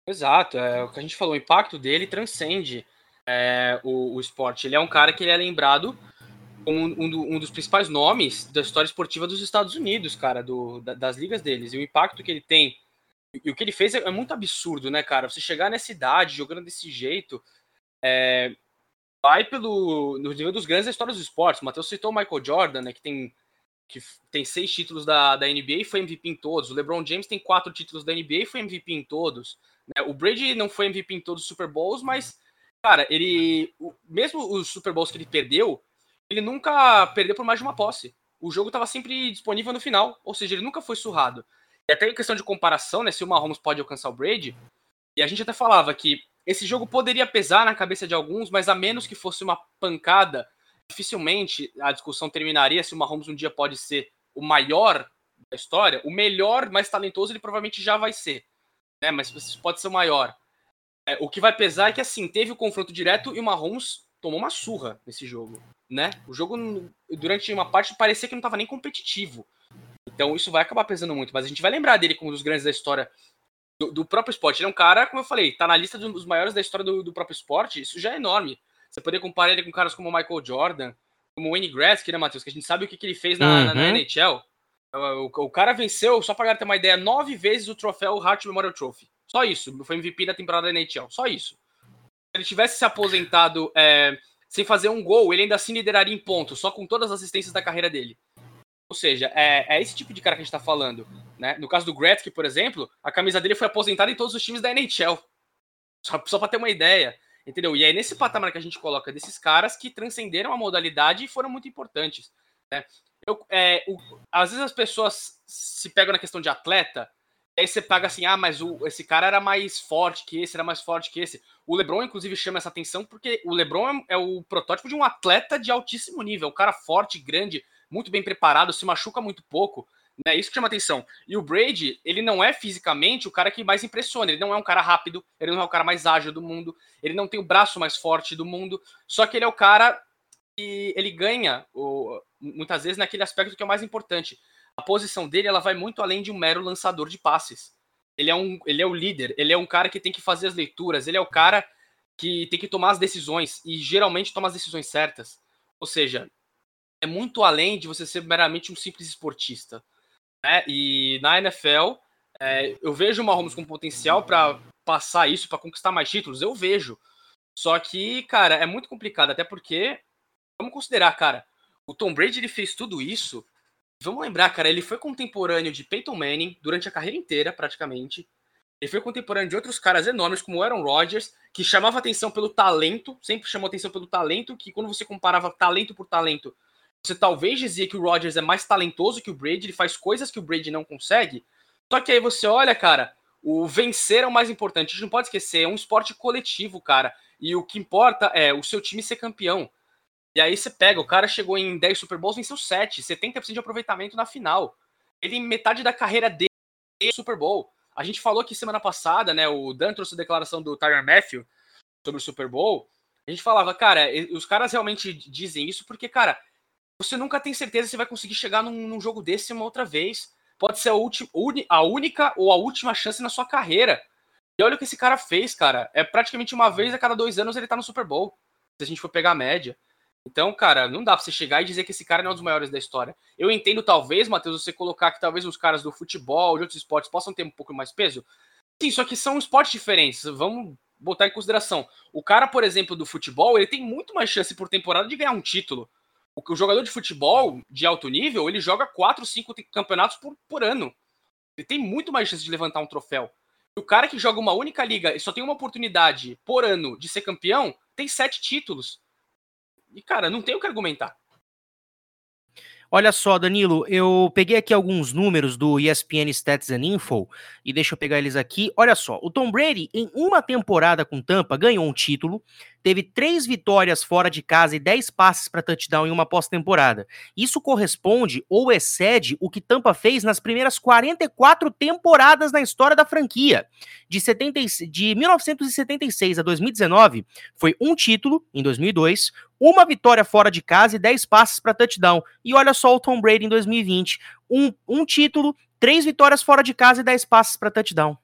Exato, é o que a gente falou, o impacto dele transcende é, o, o esporte. Ele é um cara que ele é lembrado como um, um, dos principais nomes da história esportiva dos Estados Unidos, cara, do, da, das ligas deles. E o impacto que ele tem e o que ele fez é, é, muito absurdo, né, cara? Você chegar nessa idade, jogando desse jeito, é, vai pelo no nível dos grandes da história dos esportes. O Matheus citou o Michael Jordan, né, que tem, que tem seis títulos da, da NBA e foi MVP em todos. O LeBron James tem quatro títulos da NBA e foi MVP em todos. Né? O Brady não foi MVP em todos os Super Bowls, mas, cara, ele. O, mesmo os Super Bowls que ele perdeu, ele nunca perdeu por mais de uma posse. O jogo estava sempre disponível no final, ou seja, ele nunca foi surrado. E até em questão de comparação, né, se o Mahomes pode alcançar o Brady, e a gente até falava que esse jogo poderia pesar na cabeça de alguns, mas a menos que fosse uma pancada, dificilmente a discussão terminaria se o Mahomes um dia pode ser o maior da história, o melhor, mais talentoso ele provavelmente já vai ser, né? Mas pode ser o maior. É, o que vai pesar é que assim teve o confronto direto e o Mahomes tomou uma surra nesse jogo né? O jogo, durante uma parte, parecia que não estava nem competitivo. Então isso vai acabar pesando muito. Mas a gente vai lembrar dele como um dos grandes da história do, do, próprio esporte. Ele é um cara, como eu falei, tá na lista dos maiores da história do, do próprio esporte. Isso já é enorme. Você poder comparar ele com caras como Michael Jordan, como Wayne Gretzky, né, Matheus? Que a gente sabe o que, que ele fez na, uhum. na, na NHL. O, o, o, cara venceu, só para ter uma ideia, nove vezes o troféu Hart Memorial Trophy. Só isso. Foi MVP da temporada da NHL. Só isso. Se ele tivesse se aposentado... É, sem fazer um gol, ele ainda assim lideraria em pontos, só com todas as assistências da carreira dele. Ou seja, é, é esse tipo de cara que a gente tá falando. Né? No caso do Gretzky, por exemplo, a camisa dele foi aposentada em todos os times da NHL. Só, só para ter uma ideia. Entendeu? E é nesse patamar que a gente coloca desses caras que transcenderam a modalidade e foram muito importantes. Né? Eu, é, o, às vezes as pessoas se pegam na questão de atleta aí você paga assim, ah, mas o, esse cara era mais forte que esse, era mais forte que esse. O LeBron, inclusive, chama essa atenção porque o LeBron é, é o protótipo de um atleta de altíssimo nível. Um cara forte, grande, muito bem preparado, se machuca muito pouco. Né? Isso que chama atenção. E o Brady, ele não é fisicamente o cara que mais impressiona. Ele não é um cara rápido, ele não é o cara mais ágil do mundo, ele não tem o braço mais forte do mundo. Só que ele é o cara que ele ganha o, muitas vezes naquele aspecto que é o mais importante a posição dele ela vai muito além de um mero lançador de passes. Ele é, um, ele é o líder, ele é um cara que tem que fazer as leituras, ele é o cara que tem que tomar as decisões e geralmente toma as decisões certas. Ou seja, é muito além de você ser meramente um simples esportista. Né? E na NFL, é, eu vejo o Mahomes com potencial para passar isso, para conquistar mais títulos, eu vejo. Só que, cara, é muito complicado, até porque, vamos considerar, cara, o Tom Brady ele fez tudo isso Vamos lembrar, cara, ele foi contemporâneo de Peyton Manning durante a carreira inteira, praticamente. Ele foi contemporâneo de outros caras enormes, como Aaron Rodgers, que chamava atenção pelo talento, sempre chamou atenção pelo talento, que quando você comparava talento por talento, você talvez dizia que o Rodgers é mais talentoso que o Brady, ele faz coisas que o Brady não consegue. Só que aí você olha, cara, o vencer é o mais importante. A gente não pode esquecer, é um esporte coletivo, cara. E o que importa é o seu time ser campeão. E aí você pega, o cara chegou em 10 Super Bowls, venceu 7, 70% de aproveitamento na final. Ele, metade da carreira dele, Super Bowl. A gente falou que semana passada, né, o Dan trouxe a declaração do Tyron Matthew sobre o Super Bowl. A gente falava, cara, os caras realmente dizem isso porque, cara, você nunca tem certeza se vai conseguir chegar num, num jogo desse uma outra vez. Pode ser a, ulti, a única ou a última chance na sua carreira. E olha o que esse cara fez, cara. É praticamente uma vez a cada dois anos ele tá no Super Bowl. Se a gente for pegar a média. Então, cara, não dá pra você chegar e dizer que esse cara não é um dos maiores da história. Eu entendo, talvez, Matheus, você colocar que talvez os caras do futebol, de outros esportes, possam ter um pouco mais peso. Sim, só que são esportes diferentes. Vamos botar em consideração. O cara, por exemplo, do futebol, ele tem muito mais chance por temporada de ganhar um título. O, jogador de futebol de alto nível, ele joga 4, 5 campeonatos por, por ano. Ele tem muito mais chance de levantar um troféu. O cara que joga uma única liga e só tem uma oportunidade por ano de ser campeão, tem sete títulos. E, cara, não tem o que argumentar. Olha só, Danilo, eu peguei aqui alguns números do ESPN Stats and Info e deixa eu pegar eles aqui. Olha só, o Tom Brady, em uma temporada com Tampa, ganhou um título, teve três vitórias fora de casa e dez passes para touchdown em uma pós-temporada. Isso corresponde ou excede o que Tampa fez nas primeiras 44 temporadas na história da franquia. De, 70, de 1976 a 2019, foi um título em 2002, uma vitória fora de casa e 10 passes para touchdown. E olha só o Tom Brady em 2020, um, um título, três vitórias fora de casa e 10 passes para touchdown.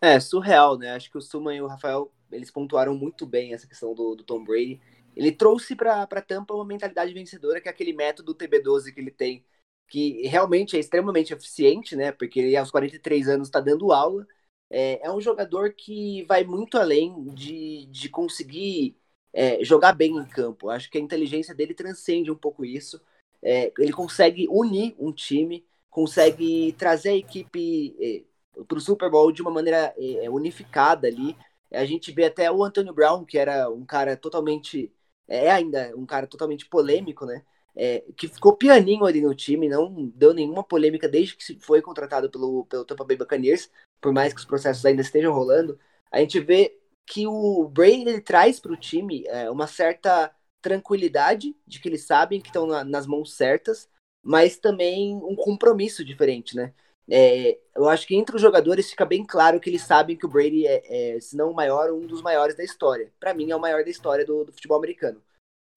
É, surreal, né? Acho que o Suma e o Rafael eles pontuaram muito bem essa questão do, do Tom Brady. Ele trouxe para Tampa uma mentalidade vencedora, que é aquele método TB12 que ele tem, que realmente é extremamente eficiente, né? Porque ele aos 43 anos está dando aula. É, é, um jogador que vai muito além de, de conseguir é, jogar bem em campo. Acho que a inteligência dele transcende um pouco isso. É, ele consegue unir um time, consegue trazer a equipe é, para o Super Bowl de uma maneira é, unificada ali. A gente vê até o Antonio Brown, que era um cara totalmente. É ainda um cara totalmente polêmico, né? É, que ficou pianinho ali no time, não deu nenhuma polêmica desde que foi contratado pelo, pelo Tampa Bay Buccaneers, por mais que os processos ainda estejam rolando. A gente vê que o Brady ele traz para o time é, uma certa tranquilidade de que eles sabem que estão na, nas mãos certas, mas também um compromisso diferente, né? É, eu acho que entre os jogadores fica bem claro que eles sabem que o Brady é, é se não o maior, um dos maiores da história. Para mim, é o maior da história do, do futebol americano.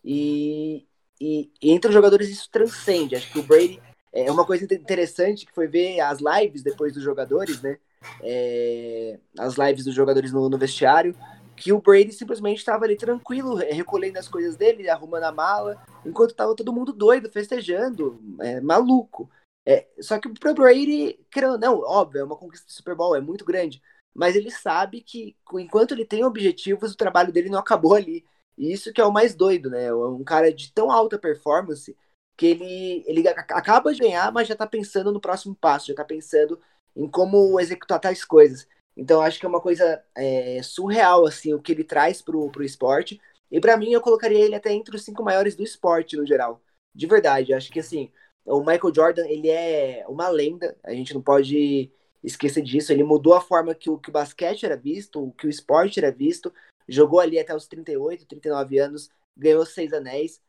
E, e, e, entre os jogadores isso transcende. Acho que o Brady é uma coisa interessante que foi ver as lives depois dos jogadores, né? É, as lives dos jogadores no, no vestiário, que o Brady simplesmente estava ali tranquilo, recolhendo as coisas dele, arrumando a mala, enquanto estava todo mundo doido, festejando, é, maluco. É, só que pro Brady, querendo não, óbvio, é uma conquista do Super Bowl, é muito grande. Mas ele sabe que, enquanto ele tem objetivos, o trabalho dele não acabou ali. E isso que é o mais doido, né? É um cara de tão alta performance que ele, ele acaba de ganhar, mas já tá pensando no próximo passo, já tá pensando em como executar tais coisas. Então acho que é uma coisa é, surreal, assim, o que ele traz pro, pro esporte. E para mim, eu colocaria ele até entre os cinco maiores do esporte, no geral. De verdade, acho que assim, o Michael Jordan, ele é uma lenda, a gente não pode esquecer disso. Ele mudou a forma que o, que o basquete era visto, que o esporte era visto. Jogou ali até os 38, 39 anos, ganhou seis anéis.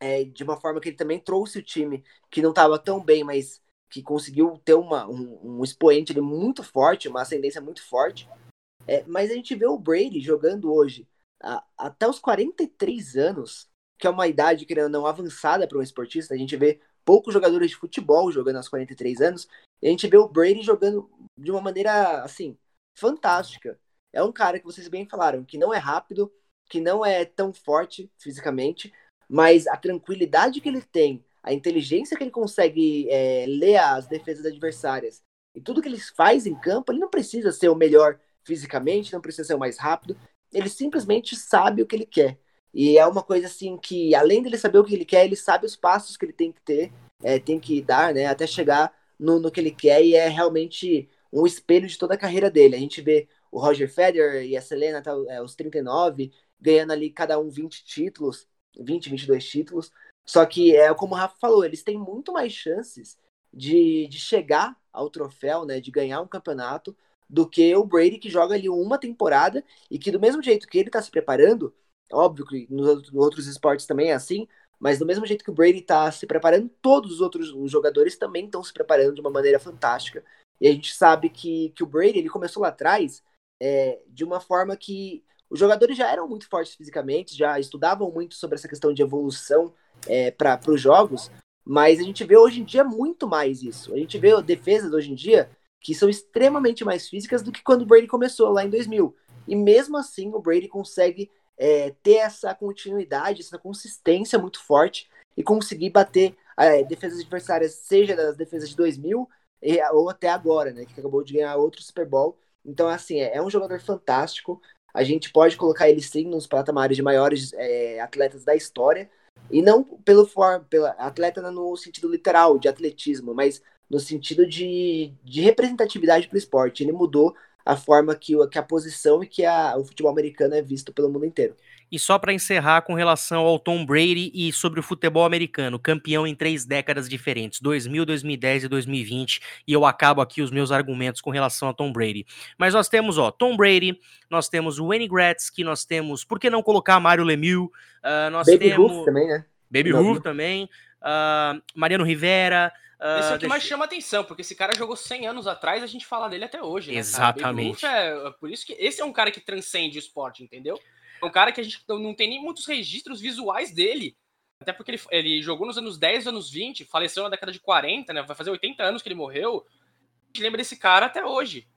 É, de uma forma que ele também trouxe o time que não estava tão bem, mas que conseguiu ter uma, um, um expoente ali muito forte, uma ascendência muito forte. É, mas a gente vê o Brady jogando hoje a, até os 43 anos, que é uma idade, querendo ou não, avançada para um esportista. A gente vê poucos jogadores de futebol jogando aos 43 anos, e a gente vê o Brady jogando de uma maneira, assim, fantástica. É um cara que vocês bem falaram, que não é rápido, que não é tão forte fisicamente, mas a tranquilidade que ele tem, a inteligência que ele consegue é, ler as defesas adversárias e tudo que ele faz em campo, ele não precisa ser o melhor fisicamente, não precisa ser o mais rápido, ele simplesmente sabe o que ele quer. E é uma coisa assim que, além dele saber o que ele quer, ele sabe os passos que ele tem que ter, é, tem que dar, né, até chegar no, no que ele quer, e é realmente um espelho de toda a carreira dele. A gente vê o Roger Federer e a Selena até é, os 39, ganhando ali cada um 20 títulos, 20, 22 títulos. Só que, é como o Rafa falou, eles têm muito mais chances de, de chegar ao troféu, né, de ganhar um campeonato, do que o Brady que joga ali uma temporada e que do mesmo jeito que ele está se preparando, Óbvio que nos outros esportes também é assim, mas do mesmo jeito que o Brady está se preparando, todos os outros os jogadores também estão se preparando de uma maneira fantástica. E a gente sabe que, que o Brady ele começou lá atrás é, de uma forma que os jogadores já eram muito fortes fisicamente, já estudavam muito sobre essa questão de evolução é, para os jogos, mas a gente vê hoje em dia muito mais isso. A gente vê defesas hoje em dia que são extremamente mais físicas do que quando o Brady começou lá em 2000. E mesmo assim o Brady consegue é, ter essa continuidade, essa consistência muito forte e conseguir bater é, defesas adversárias, seja das defesas de 2000 ou até agora, né, que acabou de ganhar outro Super Bowl. Então, assim, é, é um jogador fantástico. a gente pode colocar ele sim nos patamares de maiores é, atletas da história. E não pelo for, pela atleta no sentido literal, de atletismo, mas no sentido de, de representatividade para o esporte. Ele mudou a forma que, que a posição e que a, o futebol americano é visto pelo mundo inteiro. E só para encerrar com relação ao Tom Brady e sobre o futebol americano, campeão em três décadas diferentes, 2000, 2010 e 2020, e eu acabo aqui os meus argumentos com relação a Tom Brady. Mas nós temos, ó, Tom Brady, nós temos o Wayne Gretzky, nós temos, por que não colocar Mário Lemieux? Uh, nós Baby temos também, né? Baby Ruth também, uh, Mariano Rivera, Uh, esse é o que mais chama atenção, porque esse cara jogou 100 anos atrás, a gente fala dele até hoje, né? Exatamente. É, por isso que esse é um cara que transcende o esporte, entendeu? É um cara que a gente não tem nem muitos registros visuais dele. Até porque ele, ele jogou nos anos 10, anos 20, faleceu na década de 40, né? Vai fazer 80 anos que ele morreu. A gente lembra desse cara até hoje.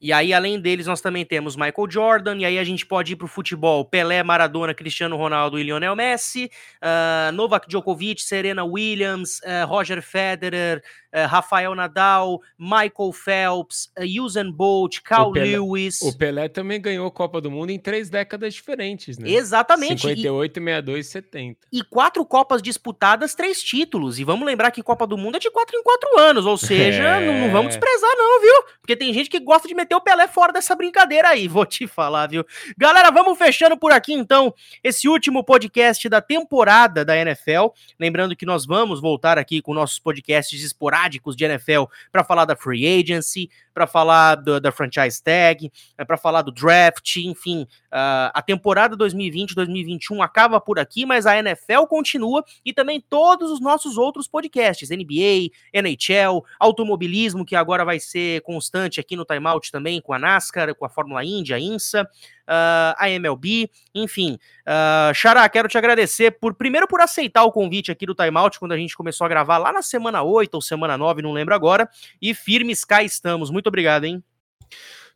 E aí, além deles, nós também temos Michael Jordan, e aí a gente pode ir para o futebol: Pelé, Maradona, Cristiano Ronaldo e Lionel Messi, uh, Novak Djokovic, Serena Williams, uh, Roger Federer, Rafael Nadal, Michael Phelps, Usain Bolt, Carl o Pelé, Lewis. O Pelé também ganhou a Copa do Mundo em três décadas diferentes, né? Exatamente. 58, e, 62 e 70. E quatro Copas disputadas, três títulos. E vamos lembrar que Copa do Mundo é de quatro em quatro anos, ou seja, <laughs> é... não, não vamos desprezar, não, viu? Porque tem gente que gosta de meter o Pelé fora dessa brincadeira aí, <laughs> vou te falar, viu? Galera, vamos fechando por aqui então esse último podcast da temporada da NFL. Lembrando que nós vamos voltar aqui com nossos podcasts esporádicos de NFL para falar da free agency, para falar do, da franchise tag, é para falar do draft, enfim, uh, a temporada 2020-2021 acaba por aqui, mas a NFL continua e também todos os nossos outros podcasts, NBA, NHL, automobilismo, que agora vai ser constante aqui no Timeout também, com a NASCAR, com a Fórmula Indy, a INSA, uh, a MLB, enfim. Uh, Xará, quero te agradecer por primeiro por aceitar o convite aqui do Timeout quando a gente começou a gravar lá na semana 8 ou semana 9, não lembro agora, e firmes cá estamos. Muito obrigado, hein?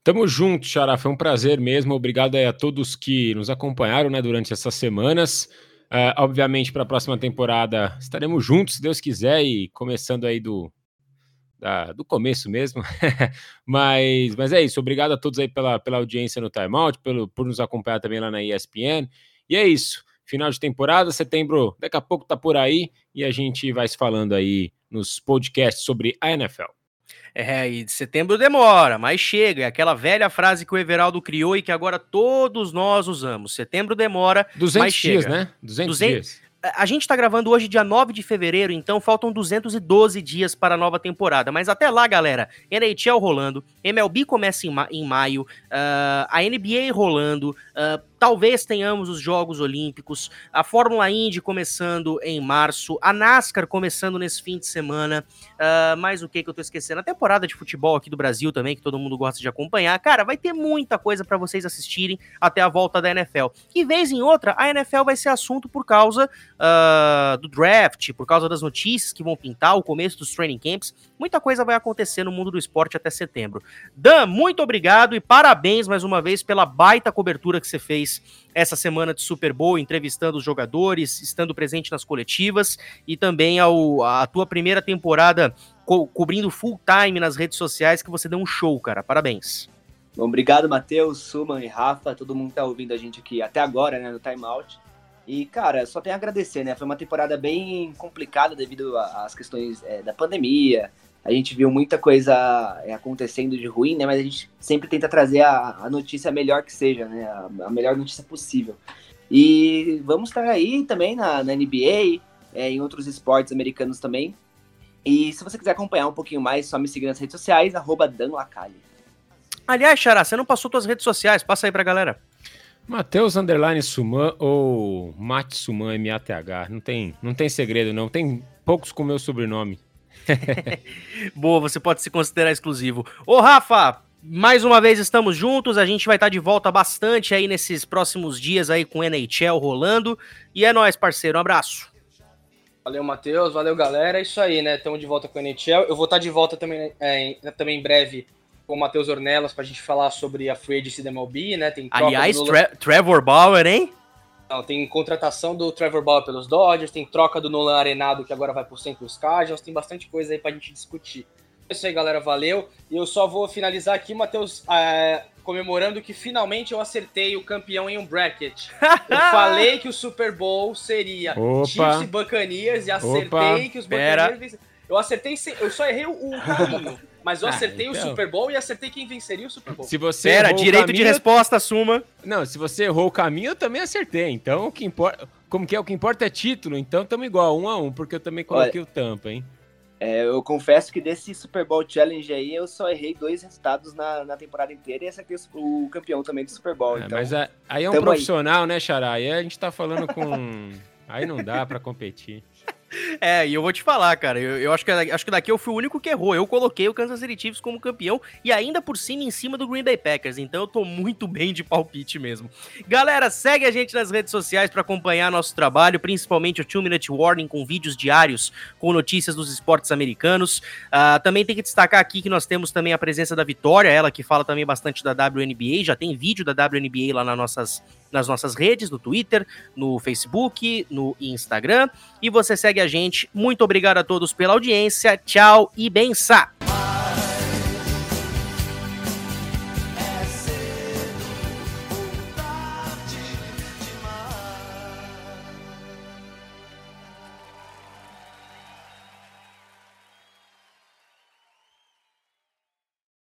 Tamo junto, Xará. Foi um prazer mesmo. Obrigado a todos que nos acompanharam né, durante essas semanas. Uh, obviamente, para a próxima temporada estaremos juntos, se Deus quiser, e começando aí do, da, do começo mesmo. <laughs> mas, mas é isso. Obrigado a todos aí pela, pela audiência no Timeout, pelo, por nos acompanhar também lá na ESPN. E é isso. Final de temporada, setembro daqui a pouco tá por aí e a gente vai se falando aí nos podcasts sobre a NFL. É, e de setembro demora, mas chega. É aquela velha frase que o Everaldo criou e que agora todos nós usamos. Setembro demora, 200 mas dias, chega. né? 200, 200 dias. A gente está gravando hoje, dia 9 de fevereiro, então faltam 212 dias para a nova temporada. Mas até lá, galera, NHL rolando, MLB começa em, ma em maio, uh, a NBA rolando, uh, Talvez tenhamos os Jogos Olímpicos, a Fórmula Indy começando em março, a NASCAR começando nesse fim de semana. Uh, mais o que que eu tô esquecendo? A temporada de futebol aqui do Brasil também, que todo mundo gosta de acompanhar. Cara, vai ter muita coisa para vocês assistirem até a volta da NFL. E vez em outra, a NFL vai ser assunto por causa uh, do draft, por causa das notícias que vão pintar, o começo dos training camps. Muita coisa vai acontecer no mundo do esporte até setembro. Dan, muito obrigado e parabéns mais uma vez pela baita cobertura que você fez essa semana de Super Bowl, entrevistando os jogadores, estando presente nas coletivas e também ao, a tua primeira temporada co cobrindo full time nas redes sociais, que você deu um show, cara. Parabéns. Bom, obrigado, Matheus, Suman e Rafa, todo mundo que tá ouvindo a gente aqui até agora, né, no Time Out. E, cara, só tenho a agradecer, né? Foi uma temporada bem complicada devido às questões é, da pandemia, a gente viu muita coisa é, acontecendo de ruim, né? Mas a gente sempre tenta trazer a, a notícia melhor que seja, né? A, a, melhor notícia possível. E vamos estar aí também na, na NBA, é, em outros esportes americanos também. E se você quiser acompanhar um pouquinho mais, só me seguir nas redes sociais, arroba. Aliás, Xará, você não passou suas redes sociais, passa aí pra galera. Matheus Underline Suman ou Mate Suman M-A-T-H. Não tem, não tem segredo, não. Tem poucos com meu sobrenome. <laughs> Boa, você pode se considerar exclusivo. Ô, Rafa, mais uma vez estamos juntos, a gente vai estar de volta bastante aí nesses próximos dias aí com o NHL rolando. E é nóis, parceiro, um abraço. Valeu, Matheus, valeu, galera. É isso aí, né? Estamos de volta com o NHL. Eu vou estar de volta também, é, também em breve com o Matheus Ornelas para a gente falar sobre a Free Agency da MLB, né? Tem Aliás, Tra Trevor Bauer, hein? Não, tem contratação do Trevor Bauer pelos Dodgers, tem troca do Nolan Arenado que agora vai por St. Louis Cardinals, tem bastante coisa aí pra gente discutir. É isso aí, galera. Valeu. E eu só vou finalizar aqui, Matheus, é, comemorando que finalmente eu acertei o campeão em um bracket. <laughs> eu falei que o Super Bowl seria Opa. Chiefs e Buccaneers e acertei Opa. que os Pera. Buccaneers... Eu acertei, eu só errei o, o caminho, <laughs> mas eu Ah, acertei o então. Super Bowl e acertei quem venceria o Super Bowl. Se você Pera, o direito de caminho- resposta, assuma. Não, se você errou o caminho, eu também acertei. Então, o que importa. Como que é? O que importa é título. Então, estamos igual, um a um, porque eu também coloquei o tampa, hein? É, eu confesso que desse Super Bowl Challenge aí, eu só errei dois resultados na, na temporada inteira e esse aqui é o, o campeão também do Super Bowl. É, então, mas a- aí é um profissional, né, Xará? Aí a gente tá falando com. <laughs> aí não dá pra competir. <laughs> É, e eu vou te falar, cara, eu, eu acho, que, acho que daqui eu fui o único que errou. Eu coloquei o Kansas City Chiefs como campeão e ainda por cima em cima do Green Bay Packers. Então eu tô muito bem de palpite mesmo. Galera, segue a gente nas redes sociais para acompanhar nosso trabalho, principalmente o Two Minute Warning com vídeos diários com notícias dos esportes americanos. Ah, também tem que destacar aqui que nós temos também a presença da Vitória, ela que fala também bastante da WNBA. Já tem vídeo da WNBA lá nas nossas, nas nossas redes, no Twitter, no Facebook, no Instagram. E você segue a gente. Muito obrigado a todos pela audiência. Tchau e benção!